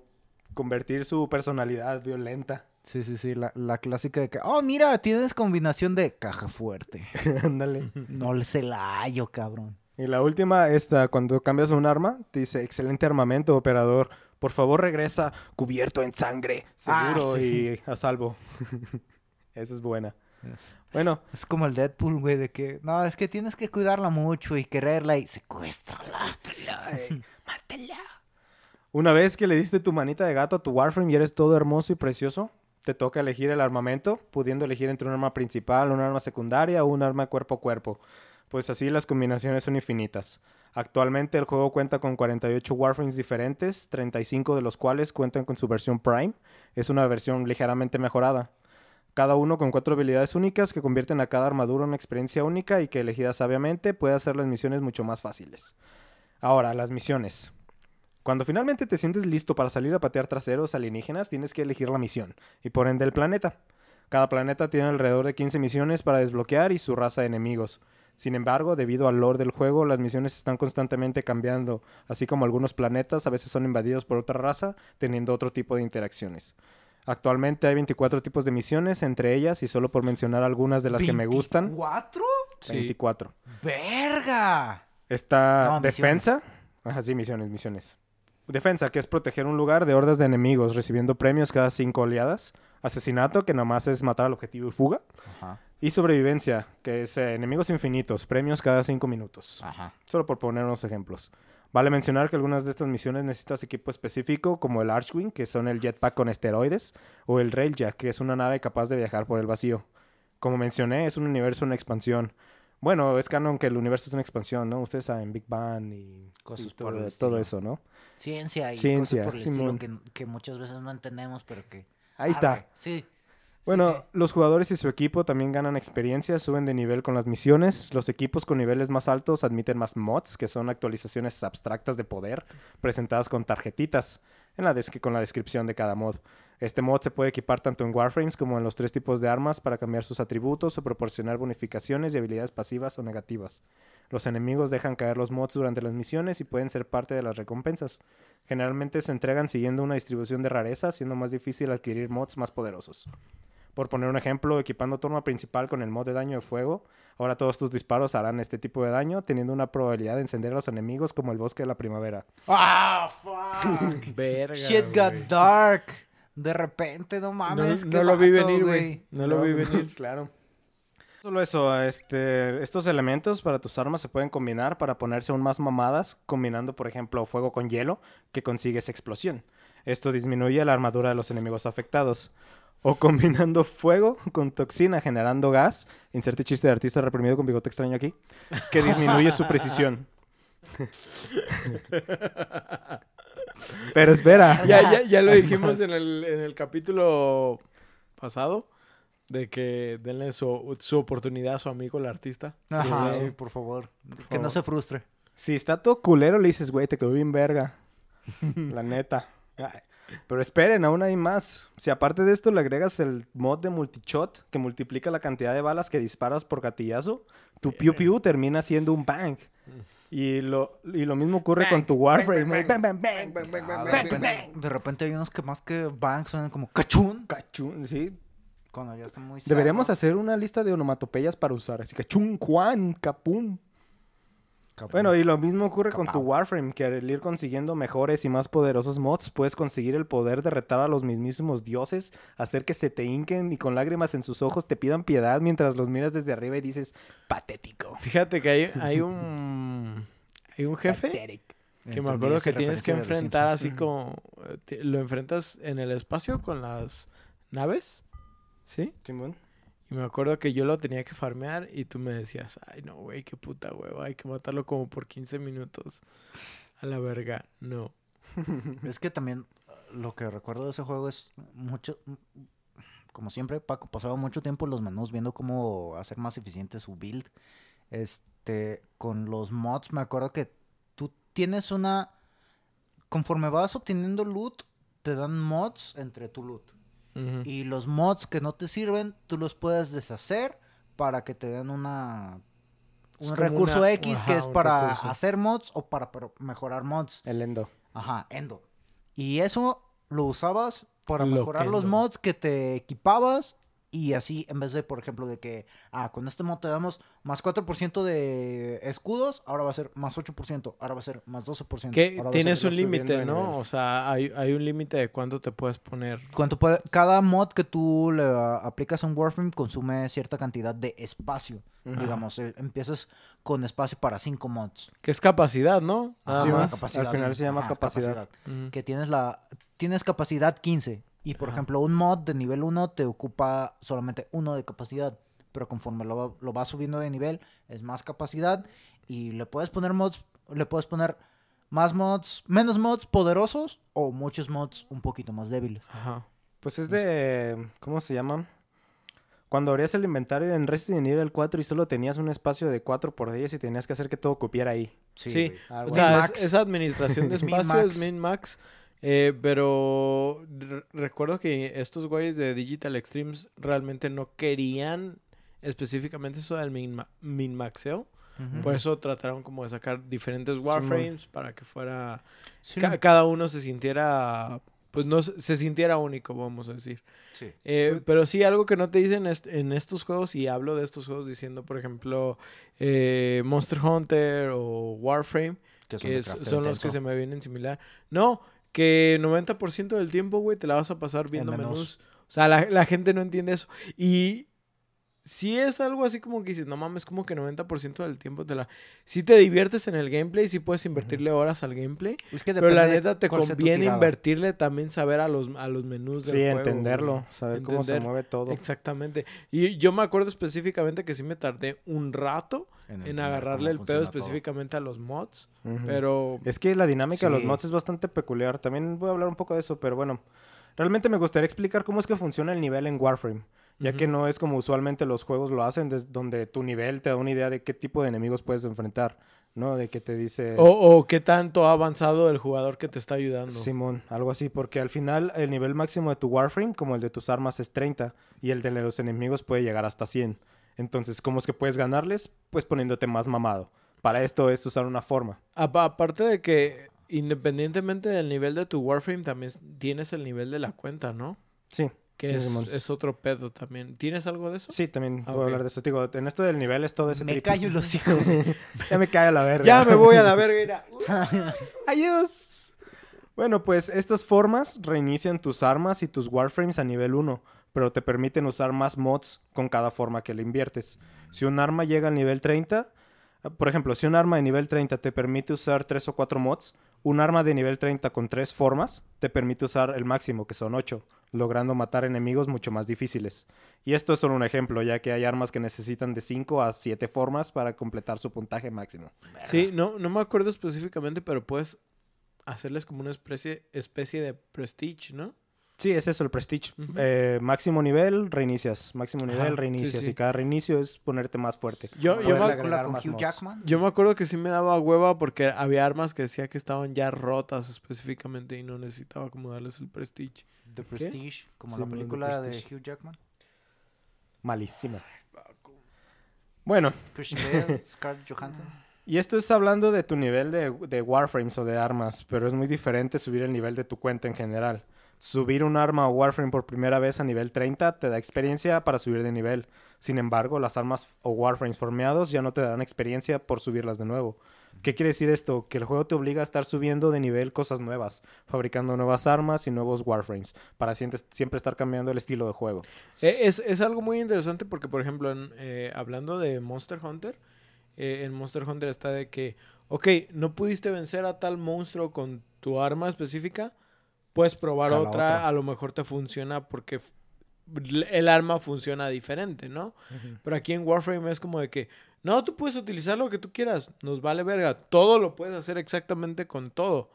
convertir su personalidad violenta. Sí, sí, sí, la, la clásica de que, oh, mira, tienes combinación de caja fuerte. (laughs) Ándale. No se la hallo, cabrón. Y la última, esta, cuando cambias un arma, te dice, excelente armamento, operador. Por favor, regresa cubierto en sangre, Ah, seguro sí. y a salvo. (laughs) Esa es buena. Es, Bueno, es como el Deadpool, güey, de que, no, es que tienes que cuidarla mucho y quererla y secuéstrala. (laughs) una vez que le diste tu manita de gato a tu Warframe y eres todo hermoso y precioso, te toca elegir el armamento, pudiendo elegir entre un arma principal, un arma secundaria o un arma cuerpo a cuerpo. Pues así las combinaciones son infinitas. Actualmente el juego cuenta con 48 Warframes diferentes, 35 de los cuales cuentan con su versión Prime. Es una versión ligeramente mejorada. Cada uno con cuatro habilidades únicas que convierten a cada armadura en una experiencia única y que elegida sabiamente puede hacer las misiones mucho más fáciles. Ahora, las misiones. Cuando finalmente te sientes listo para salir a patear traseros alienígenas, tienes que elegir la misión y por ende el planeta. Cada planeta tiene alrededor de 15 misiones para desbloquear y su raza de enemigos. Sin embargo, debido al lore del juego, las misiones están constantemente cambiando, así como algunos planetas a veces son invadidos por otra raza, teniendo otro tipo de interacciones. Actualmente hay 24 tipos de misiones, entre ellas, y solo por mencionar algunas de las que me gustan, ¿Cuatro? Sí. 24. ¡Verga! Está No, defensa. Ajá, sí, misiones, misiones. Defensa, que es proteger un lugar de hordas de enemigos, recibiendo premios cada cinco oleadas. Asesinato, que nada más es matar al objetivo y fuga. Ajá, Y sobrevivencia, que es eh, enemigos infinitos, premios cada cinco minutos. ajá. Solo por poner unos ejemplos. Vale mencionar que algunas de estas misiones necesitas equipo específico, como el Archwing, que son el jetpack con esteroides, o el Railjack, que es una nave capaz de viajar por el vacío. Como mencioné, es un universo en expansión. Bueno, es canon que el universo es una expansión, ¿no? Ustedes saben, Big Bang y, Cosas y por todo, todo eso, ¿no? Ciencia y Ciencia, cosas por el estilo que, que muchas veces no entendemos, pero que... Ahí está. Arre, Sí. Sí, Bueno, sí. los jugadores y su equipo también ganan experiencia, suben de nivel con las misiones. Los equipos con niveles más altos admiten más mods, que son actualizaciones abstractas de poder, presentadas con tarjetitas en la con la descripción de cada mod. Este mod se puede equipar tanto en Warframes como en los tres tipos de armas para cambiar sus atributos o proporcionar bonificaciones y habilidades pasivas o negativas. Los enemigos dejan caer los mods durante las misiones y pueden ser parte de las recompensas. Generalmente se entregan siguiendo una distribución de rareza, siendo más difícil adquirir mods más poderosos. Por poner un ejemplo, equipando tu arma principal con el mod de daño de fuego, ahora todos tus disparos harán este tipo de daño, teniendo una probabilidad de encender a los enemigos como el bosque de la primavera. ¡Ah, (laughs) fuck! Verga, Shit got dark. De repente, no No, mames. no lo vi venir, güey. No lo vi venir. (laughs) claro. Solo eso, este, estos elementos para tus armas se pueden combinar para ponerse aún más mamadas, combinando, por ejemplo, fuego con hielo, que consigues explosión. Esto disminuye la armadura de los enemigos afectados. O combinando fuego con toxina, generando gas, inserte chiste de artista reprimido con bigote extraño aquí, que disminuye su precisión. Pero espera. Ya, ya, ya lo dijimos en el, en el capítulo pasado. De que denle su, su oportunidad a su amigo el artista. Ajá, Sí. por favor. que favor. no se frustre. Si está todo culero, le dices, güey, te quedó bien verga. La neta. Ay, Pero esperen, aún hay más. Si aparte de esto le agregas el mod de multishot, que multiplica la cantidad de balas que disparas por gatillazo, tu piu piu termina siendo un bang. Y lo, y lo mismo ocurre con tu Warframe. güey. Bang, bang, bang, bang, bang, bang, de, bang, repente, de repente hay unos que más que bang suenan como cachún. Cachún, sí. Cuando ya está muy Deberíamos hacer una lista de onomatopeyas para usar. Así que chun, juan, capum. Bueno, y lo mismo ocurre con tu. Warframe, que al ir consiguiendo mejores y más poderosos mods, puedes conseguir el poder de retar a los mismísimos dioses, hacer que se te hinquen y con lágrimas en sus ojos te pidan piedad mientras los miras desde arriba y dices, patético. (laughs) Fíjate que hay, hay (laughs) un. Hay un jefe pathetic". que me acuerdo que tienes que enfrentar así como. eh, Lo enfrentas en el espacio con las naves. ¿Sí? Simón. Y me acuerdo que yo lo tenía que farmear y tú me decías, ay no, güey, qué puta hueva, hay que matarlo como por 15 minutos. A la verga, no. (laughs) Es que también uh, lo que recuerdo de ese juego es mucho. Como siempre, Paco pasaba mucho tiempo en los menús viendo cómo hacer más eficiente su build. Este, con los mods, me acuerdo que tú tienes una. Conforme vas obteniendo loot, te dan mods entre tu loot. Y los mods que no te sirven, tú los puedes deshacer para que te den una. Un recurso una- X que es para recurso. hacer mods o para pero, mejorar mods. El endo. Ajá, Endo. Y eso lo usabas para mejorar los mods que te equipabas. Y así, en vez de, por ejemplo, de que, ah, con este mod te damos más 4% de escudos, ahora va a ser más 8%, ahora va a ser más 12%. Que tienes un límite, ¿no? O sea, hay, hay un límite de cuánto te puedes poner. ¿Cuánto puede- cada mod que tú le a- aplicas a un Warframe consume cierta cantidad de espacio. Digamos, eh, empiezas con espacio para 5 mods. Que es capacidad, ¿no? Nada Sí, más. más. Al final se llama capacidad. Ujú. que tienes la tienes capacidad 15 y por Ajá. ejemplo un mod de nivel 1 te ocupa solamente uno de capacidad pero conforme lo, va- lo vas subiendo de nivel es más capacidad y le puedes poner mods le puedes poner más mods menos mods poderosos o muchos mods un poquito más débiles Ajá. Pues es de. ¿Cómo se llama? Cuando abrías el inventario en Resident Evil 4 y solo tenías un espacio de 4x10 y tenías que hacer que todo cupiera ahí. Sí. güey. Algo O sea, es, es administración de (laughs) espacio, Min-max. Eh, pero re- recuerdo que estos güeyes de Digital Extremes realmente no querían específicamente eso del min, min-maxeo. Ujú. Por eso trataron como de sacar diferentes warframes para que fuera... Sí, ca- no. cada uno se sintiera... Pues no se sintiera único, vamos a decir. Sí. Eh, pero sí, algo que no te dicen est- en estos juegos, y hablo de estos juegos diciendo, por ejemplo, eh, Monster Hunter o Warframe, Que que es- crafteo son los que se me vienen similar. No, que 90% del tiempo, güey, te la vas a pasar viendo menús. O sea, la, la gente no entiende eso. Y si es algo así como que dices, no mames, como que 90% del tiempo te la... Si te diviertes en el gameplay, si puedes invertirle horas al gameplay. Es que Pero la neta te conviene invertirle también saber a los, a los menús del Sí, juego, entenderlo, güey. saber cómo se mueve todo. Exactamente. Y yo me acuerdo específicamente que sí me tardé un rato En agarrarle el pedo todo. específicamente a los mods. Pero Es que la dinámica de los Sí. mods es bastante peculiar. También voy a hablar un poco de eso, pero bueno. Realmente me gustaría explicar cómo es que funciona el nivel en Warframe. Ya que no es como usualmente los juegos lo hacen, donde tu nivel te da una idea de qué tipo de enemigos puedes enfrentar, ¿no? De que te dice... O, o qué tanto ha avanzado el jugador que te está ayudando. Simón, algo así, porque al final el nivel máximo de tu Warframe, como el de tus armas, es 30 y el de los enemigos puede llegar hasta 100. Entonces, ¿cómo es que puedes ganarles? Pues poniéndote más mamado. Para esto es usar una forma. Apa- aparte de que independientemente del nivel de tu Warframe, también tienes el nivel de la cuenta, ¿no? Sí, Que Sí, es, otro pedo también. ¿Tienes algo de eso? sí, también Ah, voy a ok. hablar de eso. Digo, en esto del nivel es todo ese Me trip. callo los (laughs) hijos. ya me cae a la verga. Ya me voy a la verga. mira. (laughs) (laughs) Adiós. Bueno, pues estas formas reinician tus armas y tus Warframes a nivel 1, pero te permiten usar más mods con cada forma que le inviertes. Si un arma llega al nivel 30, ah, por ejemplo, si un arma de nivel 30 te permite usar 3 o 4 mods, un arma de nivel 30 con 3 formas te permite usar el máximo, que son 8, logrando matar enemigos mucho más difíciles. Y esto es solo un ejemplo, ya que hay armas que necesitan de 5 a 7 formas para completar su puntaje máximo. Sí, no, no me acuerdo específicamente, pero puedes hacerles como una especie, especie de prestige, ¿no? Sí, es eso, el Prestige. Eh, máximo nivel, reinicias. Máximo nivel, reinicias. sí. Y cada reinicio es ponerte más fuerte. Yo, yo, me, con Hugh. Jackman. yo me acuerdo que sí me daba hueva porque había armas que decía que estaban ya rotas específicamente y no necesitaba como darles el prestige. The Prestige, como Sí, la película de. Hugh Jackman. Malísimo. Bueno, Christian Bale, (laughs) Scarlett Johansson. y esto es hablando de tu nivel de, de Warframes o de armas, pero es muy diferente subir el nivel de tu cuenta en general. Subir un arma o Warframe por primera vez a nivel 30 te da experiencia para subir de nivel. Sin embargo, las armas o Warframes formeados ya no te darán experiencia por subirlas de nuevo. ¿Qué quiere decir esto? Que el juego te obliga a estar subiendo de nivel cosas nuevas, fabricando nuevas armas y nuevos Warframes, para siempre, estar cambiando el estilo de juego. Eh, Es, es algo muy interesante porque, por ejemplo, en, eh, hablando de Monster Hunter, eh, en Monster Hunter está de que, ok, no pudiste vencer a tal monstruo con tu arma específica, puedes probar otra, otra. a lo mejor te funciona porque el arma funciona diferente, ¿no? Pero aquí en Warframe es como de que, no, tú puedes utilizar lo que tú quieras, nos vale verga, todo lo puedes hacer exactamente con todo.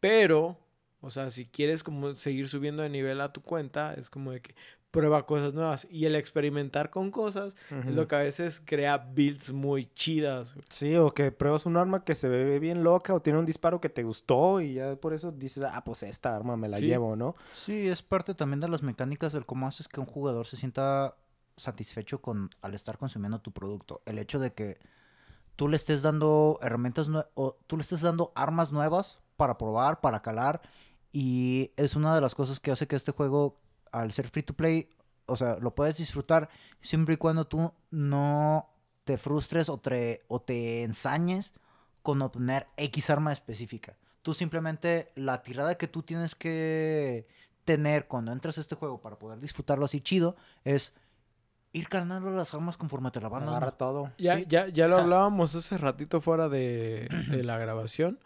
Pero, o sea, si quieres como seguir subiendo de nivel a tu cuenta, es como de que prueba cosas nuevas. Y el experimentar con cosas es lo que a veces crea builds muy chidas. güey. Sí, o que pruebas un arma que se ve bien loca o tiene un disparo que te gustó y ya por eso dices, ah, pues esta arma me la Sí. llevo, ¿no? Sí, es parte también de las mecánicas del cómo haces que un jugador se sienta satisfecho con al estar consumiendo tu producto. El hecho de que tú le estés dando herramientas o tú le estés dando armas nuevas para probar, para calar y es una de las cosas que hace que este juego al ser free to play, o sea, lo puedes disfrutar siempre y cuando tú no te frustres o te, o te ensañes con obtener X arma específica. Tú simplemente la tirada que tú tienes que tener cuando entras a este juego para poder disfrutarlo así chido es ir ganando las armas conforme te la van Agarra dando. todo. Ya, Sí. ya, ya lo Ja. hablábamos hace ratito fuera de, (clears throat) de la grabación,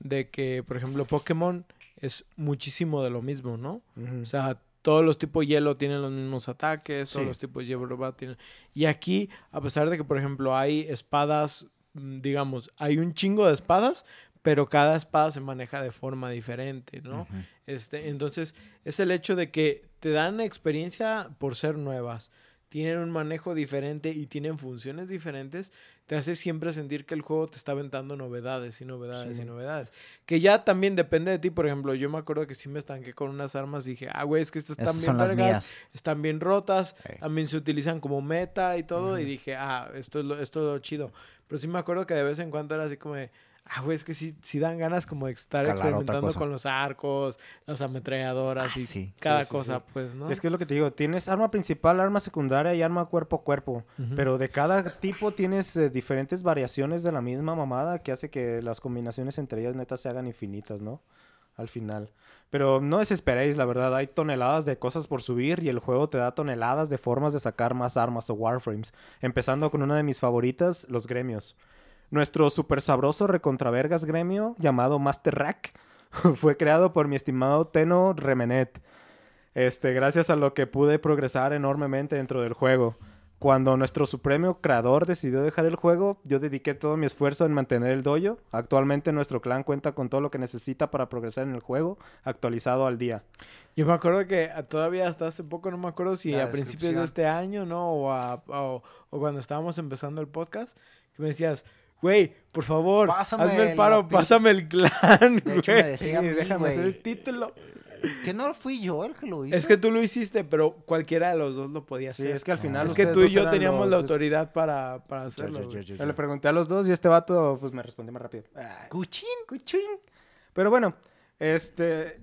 de que, por ejemplo, Pokémon es muchísimo de lo mismo, ¿no? O sea, todos los tipos hielo tienen los mismos ataques, todos Sí. los tipos hierba tienen... Y aquí, a pesar de que, por ejemplo, hay espadas, mm, digamos, hay un chingo de espadas, pero cada espada se maneja de forma diferente, ¿no? Este, entonces, es el hecho de que te dan experiencia por ser nuevas. Tienen un manejo diferente y tienen funciones diferentes, te hace siempre sentir que el juego te está aventando novedades y novedades Sí. y novedades. Que ya también depende de ti, por ejemplo, yo me acuerdo que sí me estanqué con unas armas y dije, ah, güey, es que estas están bien mías. están bien rotas, también se utilizan como meta y todo, y dije, ah, esto es, lo, esto es lo chido. Pero sí me acuerdo que de vez en cuando era así como de, ah, güey, es que sí, sí dan ganas como de estar Calar experimentando con los arcos, las ametralladoras Ah, y sí. cada Sí, sí, cosa, sí. pues, ¿no? Es que es lo que te digo, tienes arma principal, arma secundaria y arma cuerpo a cuerpo. Pero de cada tipo tienes eh, diferentes variaciones de la misma mamada que hace que las combinaciones entre ellas neta se hagan infinitas, ¿no? Al final. Pero no desesperéis, la verdad, hay toneladas de cosas por subir y el juego te da toneladas de formas de sacar más armas o warframes. Empezando con una de mis favoritas, los gremios. Nuestro super sabroso recontravergas gremio llamado Master Rack (laughs) fue creado por mi estimado Teno Remenet. Este, gracias a lo que pude progresar enormemente dentro del juego. Cuando nuestro supremo creador decidió dejar el juego, yo dediqué todo mi esfuerzo en mantener el dojo. Actualmente nuestro clan cuenta con todo lo que necesita para progresar en el juego, actualizado al día. Yo me acuerdo que a- todavía hasta hace poco, no me acuerdo si La a principios de este año, ¿no? O, a- o, o cuando estábamos empezando el podcast, que me decías, güey, por favor, Pásame hazme el la paro, pásame el clan, De hecho, me güey. decía a mí, déjame hacer güey, el título. Que no fui yo el que lo hizo. Es que tú lo hiciste, pero cualquiera de los dos lo podía Sí, hacer. es que al final Es que tú y yo teníamos la autoridad para, para hacerlo. Yo le pregunté a los dos y este vato pues me respondió más rápido. Cuchín. cuchín. Pero bueno, este...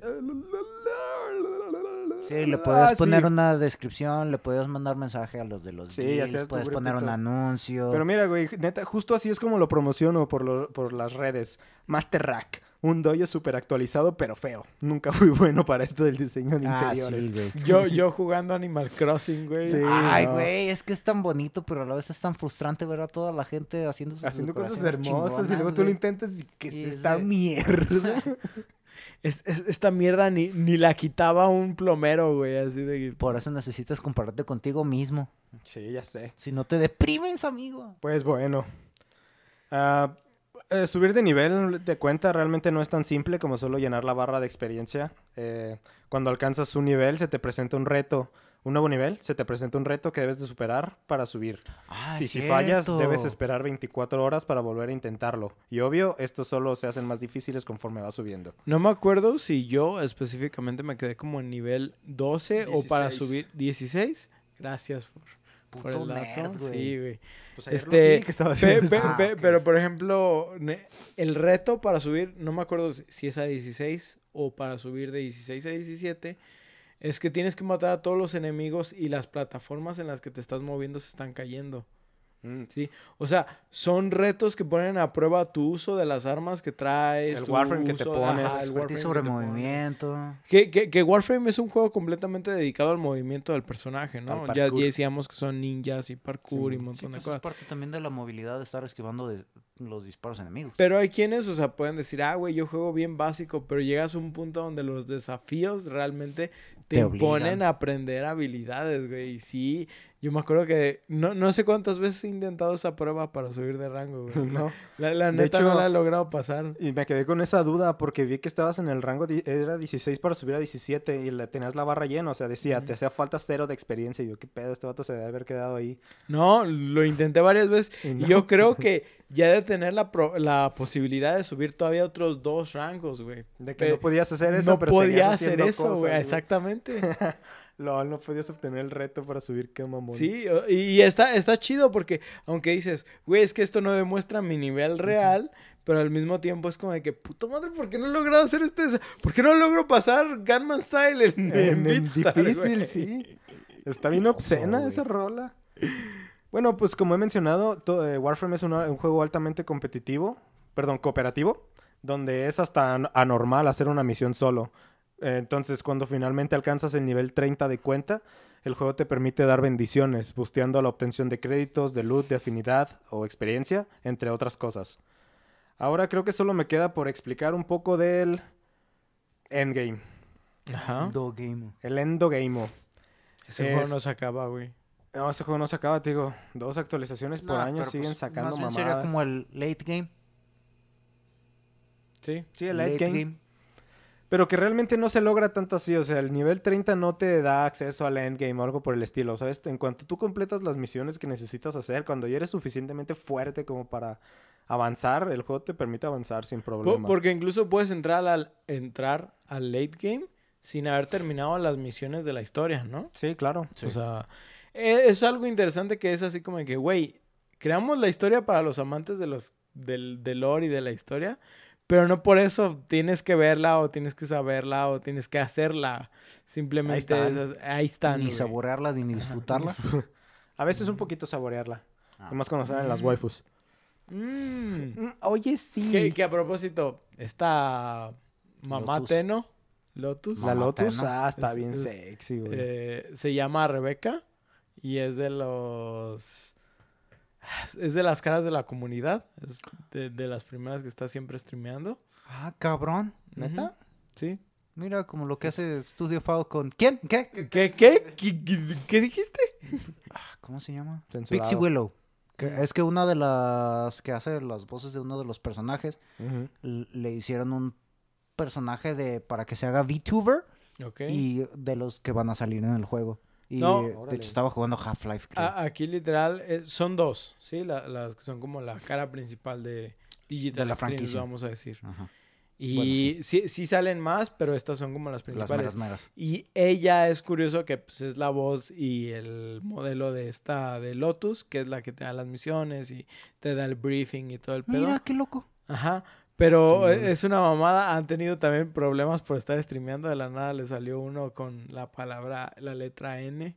Sí, le Ah, puedes poner sí. una descripción, le puedes mandar mensaje a los de los Sí, deals, puedes poner un anuncio. Pero mira, güey, neta, justo así es como lo promociono por, lo- por las redes. Master Rack, un dojo súper actualizado, pero feo. Nunca (laughs) fui bueno para esto del diseño de ah, interiores. sí, güey. Yo, (laughs) yo jugando Animal Crossing, güey. Sí. Ay, no. güey, es que es tan bonito, pero a la vez es tan frustrante ver a toda la gente haciendo sus Haciendo cosas hermosas y luego tú lo intentas y que Y es es esta de- mierda. (laughs) Es- es- esta mierda ni, ni la quitaba un plomero, güey, así de... Por eso necesitas compararte contigo mismo. sí, ya sé. Si no te deprimes, amigo. Pues bueno. Ah, eh, subir de nivel de cuenta realmente no es tan simple como solo llenar la barra de experiencia. Eh, cuando alcanzas un nivel se te presenta un reto. Un nuevo nivel, se te presenta un reto que debes de superar para subir. Ah, si, si fallas, debes esperar 24 horas para volver a intentarlo. Y obvio, estos solo se hacen más difíciles conforme vas subiendo. No me acuerdo si yo específicamente me quedé como en nivel 12 o para 16. subir 16. Gracias por Puto el dato. nerd, güey. sí, güey. Pues Este, que estaba haciendo pe-. Ah, pe-. Pero, por ejemplo, el reto para subir, no me acuerdo si- si es a 16 o para subir de 16 a 17, es que tienes que matar a todos los enemigos y las plataformas en las que te estás moviendo se están cayendo. Mm, ¿sí? O sea, son retos que ponen a prueba tu uso de las armas que traes. El tu Warframe que te uso- pones. ajá, el Warframe sobre que movimiento. Que, que, que Warframe es un juego completamente dedicado al movimiento del personaje, ¿no? Ya, decíamos que son ninjas y parkour y un Sí, montón de pues cosas. es parte también de la movilidad de estar esquivando de los disparos enemigos. Pero hay quienes, o sea, pueden decir, ah, güey, yo juego bien básico, pero llegas a un punto donde los desafíos realmente te, Te imponen a aprender habilidades, güey. Y sí, yo me acuerdo que no, no sé cuántas veces he intentado esa prueba para subir de rango, güey. (laughs) No. La, la De neta no hecho- la he logrado pasar. Y me quedé con esa duda porque vi que estabas en el rango, era 16 para subir a 17 y le tenías la barra llena, o sea, decía, te hacía falta cero de experiencia. Y yo, ¿qué pedo? Este vato se debe haber quedado ahí. No, lo intenté varias veces. Y Y no. yo creo (laughs) que ya de tener la, pro- la posibilidad de subir todavía otros dos rangos, güey. De que no podías hacer eso, no pero podía hacer eso, güey. Exactamente. (laughs) LOL, no podías obtener el reto para subir, qué mamón. Sí, y está, está chido porque aunque dices, güey, es que esto no demuestra mi nivel real, pero al mismo tiempo es como de que, puta madre, ¿por qué no he logrado hacer este? ¿Por qué no logro pasar Gunman Style en, en En, en Beatstar, difícil, güey? sí. Está bien obscena esa rola. Bueno, pues como he mencionado, eh, Warframe es una- un juego altamente competitivo, perdón, cooperativo, donde es hasta an- anormal hacer una misión solo. Eh, entonces, cuando finalmente alcanzas el nivel 30 de cuenta, el juego te permite dar bendiciones, busteando la obtención de créditos, de loot, de afinidad o experiencia, entre otras cosas. Ahora creo que solo me queda por explicar un poco del endgame, Ajá. Do game. el endogame. Ese Es- juego no se acaba, güey. No, ese juego no se acaba, te digo. Dos actualizaciones por No, año siguen pues, sacando más bien mamadas. Sería como el late game. Sí. Sí, el late, game. Pero que realmente no se logra tanto así. O sea, el nivel 30 no te da acceso al endgame o algo por el estilo. ¿Sabes? En cuanto tú completas las misiones que necesitas hacer, cuando ya eres suficientemente fuerte como para avanzar, el juego te permite avanzar sin problema. Porque incluso puedes entrar al, entrar al late game sin haber terminado las misiones de la historia, ¿no? Sí, claro. O sea, es algo interesante que es así como de que, güey, creamos la historia para los amantes de los del, del lore y de la historia, pero no por eso tienes que verla o tienes que saberla o tienes que hacerla. Simplemente están. esas- ahí están. Ni güey. saborearla ni disfrutarla. (laughs) A veces un poquito saborearla. Ah. Nomás conocer en las waifus. Mm. Mm, Oye, sí. Que, que a propósito, esta mamá Lotus. Teno, Lotus, La Lotus, ah, está Es- bien es- sexy, güey. eh, se llama Rebeca y es de los... Es de las caras de la comunidad, es de, de las primeras que está siempre streameando. Ah, cabrón. ¿Neta? Sí. Mira como lo que hace Studio Fao con... ¿Quién? ¿Qué? ¿Qué? ¿Qué? ¿Qué, qué- qué dijiste? (laughs) Ah, ¿Cómo se llama? Censurado. Pixie Willow. Que es que una de las que hace las voces de uno de los personajes le hicieron un personaje de para que se haga VTuber y de los que van a salir en el juego. Y No. de Órale. hecho estaba jugando Half-Life. aquí literal eh, son dos, ¿sí? La- las que son como la cara principal de Digital De la franquicia. vamos a decir. Ajá. Y sí. Sí, salen más, pero estas son como las Las principales. meras meras. Y ella es curioso que pues, es la voz y el modelo de esta de Lotus, que es la que te da las misiones y te da el briefing y todo el pedo. Mira, qué loco. Ajá. Pero Sí. eh, es una mamada. Han tenido también problemas por estar streameando. De la nada le salió uno con la palabra, la letra N.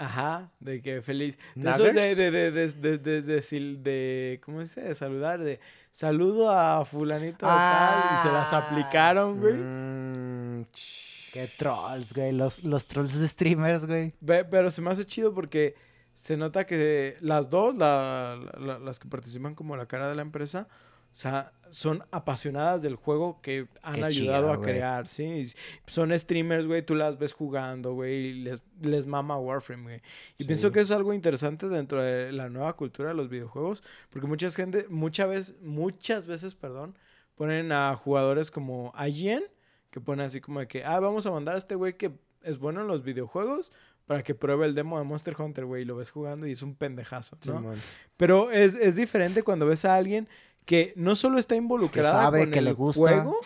Ajá, de que feliz. De esos de, de, de, de, de, de, de sil- de- ¿cómo se dice? De saludar, de saludo a fulanito tal. Y se las Ah. aplicaron, güey. Mm, Qué trolls, güey. Los, los trolls de streamers, güey. Ve- Pero se me hace chido porque se nota que las dos, la- la- las que participan como la cara de la empresa, sea, son apasionadas del juego que han Qué ayudado chido, a crear, ¿sí? Son streamers, güey, tú las ves jugando, güey, y les, les mama Warframe, güey. Y Sí. pienso que es algo interesante dentro de la nueva cultura de los videojuegos, porque mucha gente, muchas veces, muchas veces, perdón, ponen a jugadores como IGN, que ponen así como de que, ah, vamos a mandar a este güey que es bueno en los videojuegos para que pruebe el demo de Monster Hunter, güey, y lo ves jugando y es un pendejazo, ¿no? Pero es, es diferente cuando ves a alguien que no solo está involucrada sabe, con que el le gusta. juego,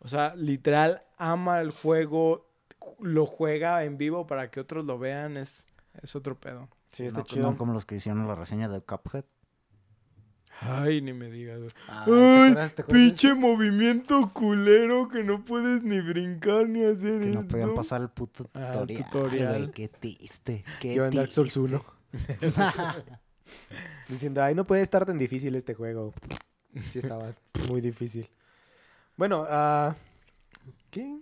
o sea, literal ama el juego, lo juega en vivo para que otros lo vean, es, es otro pedo. Sí, está no, chido. no como los que hicieron la reseña de Cuphead. Ay, ni me digas, güey. Ay, ¿te Ay, acuerdas- te acuerdas de pinche movimiento culero que no puedes ni brincar ni hacer Que no esto. podían pasar el puto Ah, tutorial. tutorial. güey, Qué triste. Qué Yo en Dark Souls triste. 1. (laughs) Diciendo, ay, no puede estar tan difícil este juego. Sí, estaba muy difícil. Bueno, ah, ¿qué?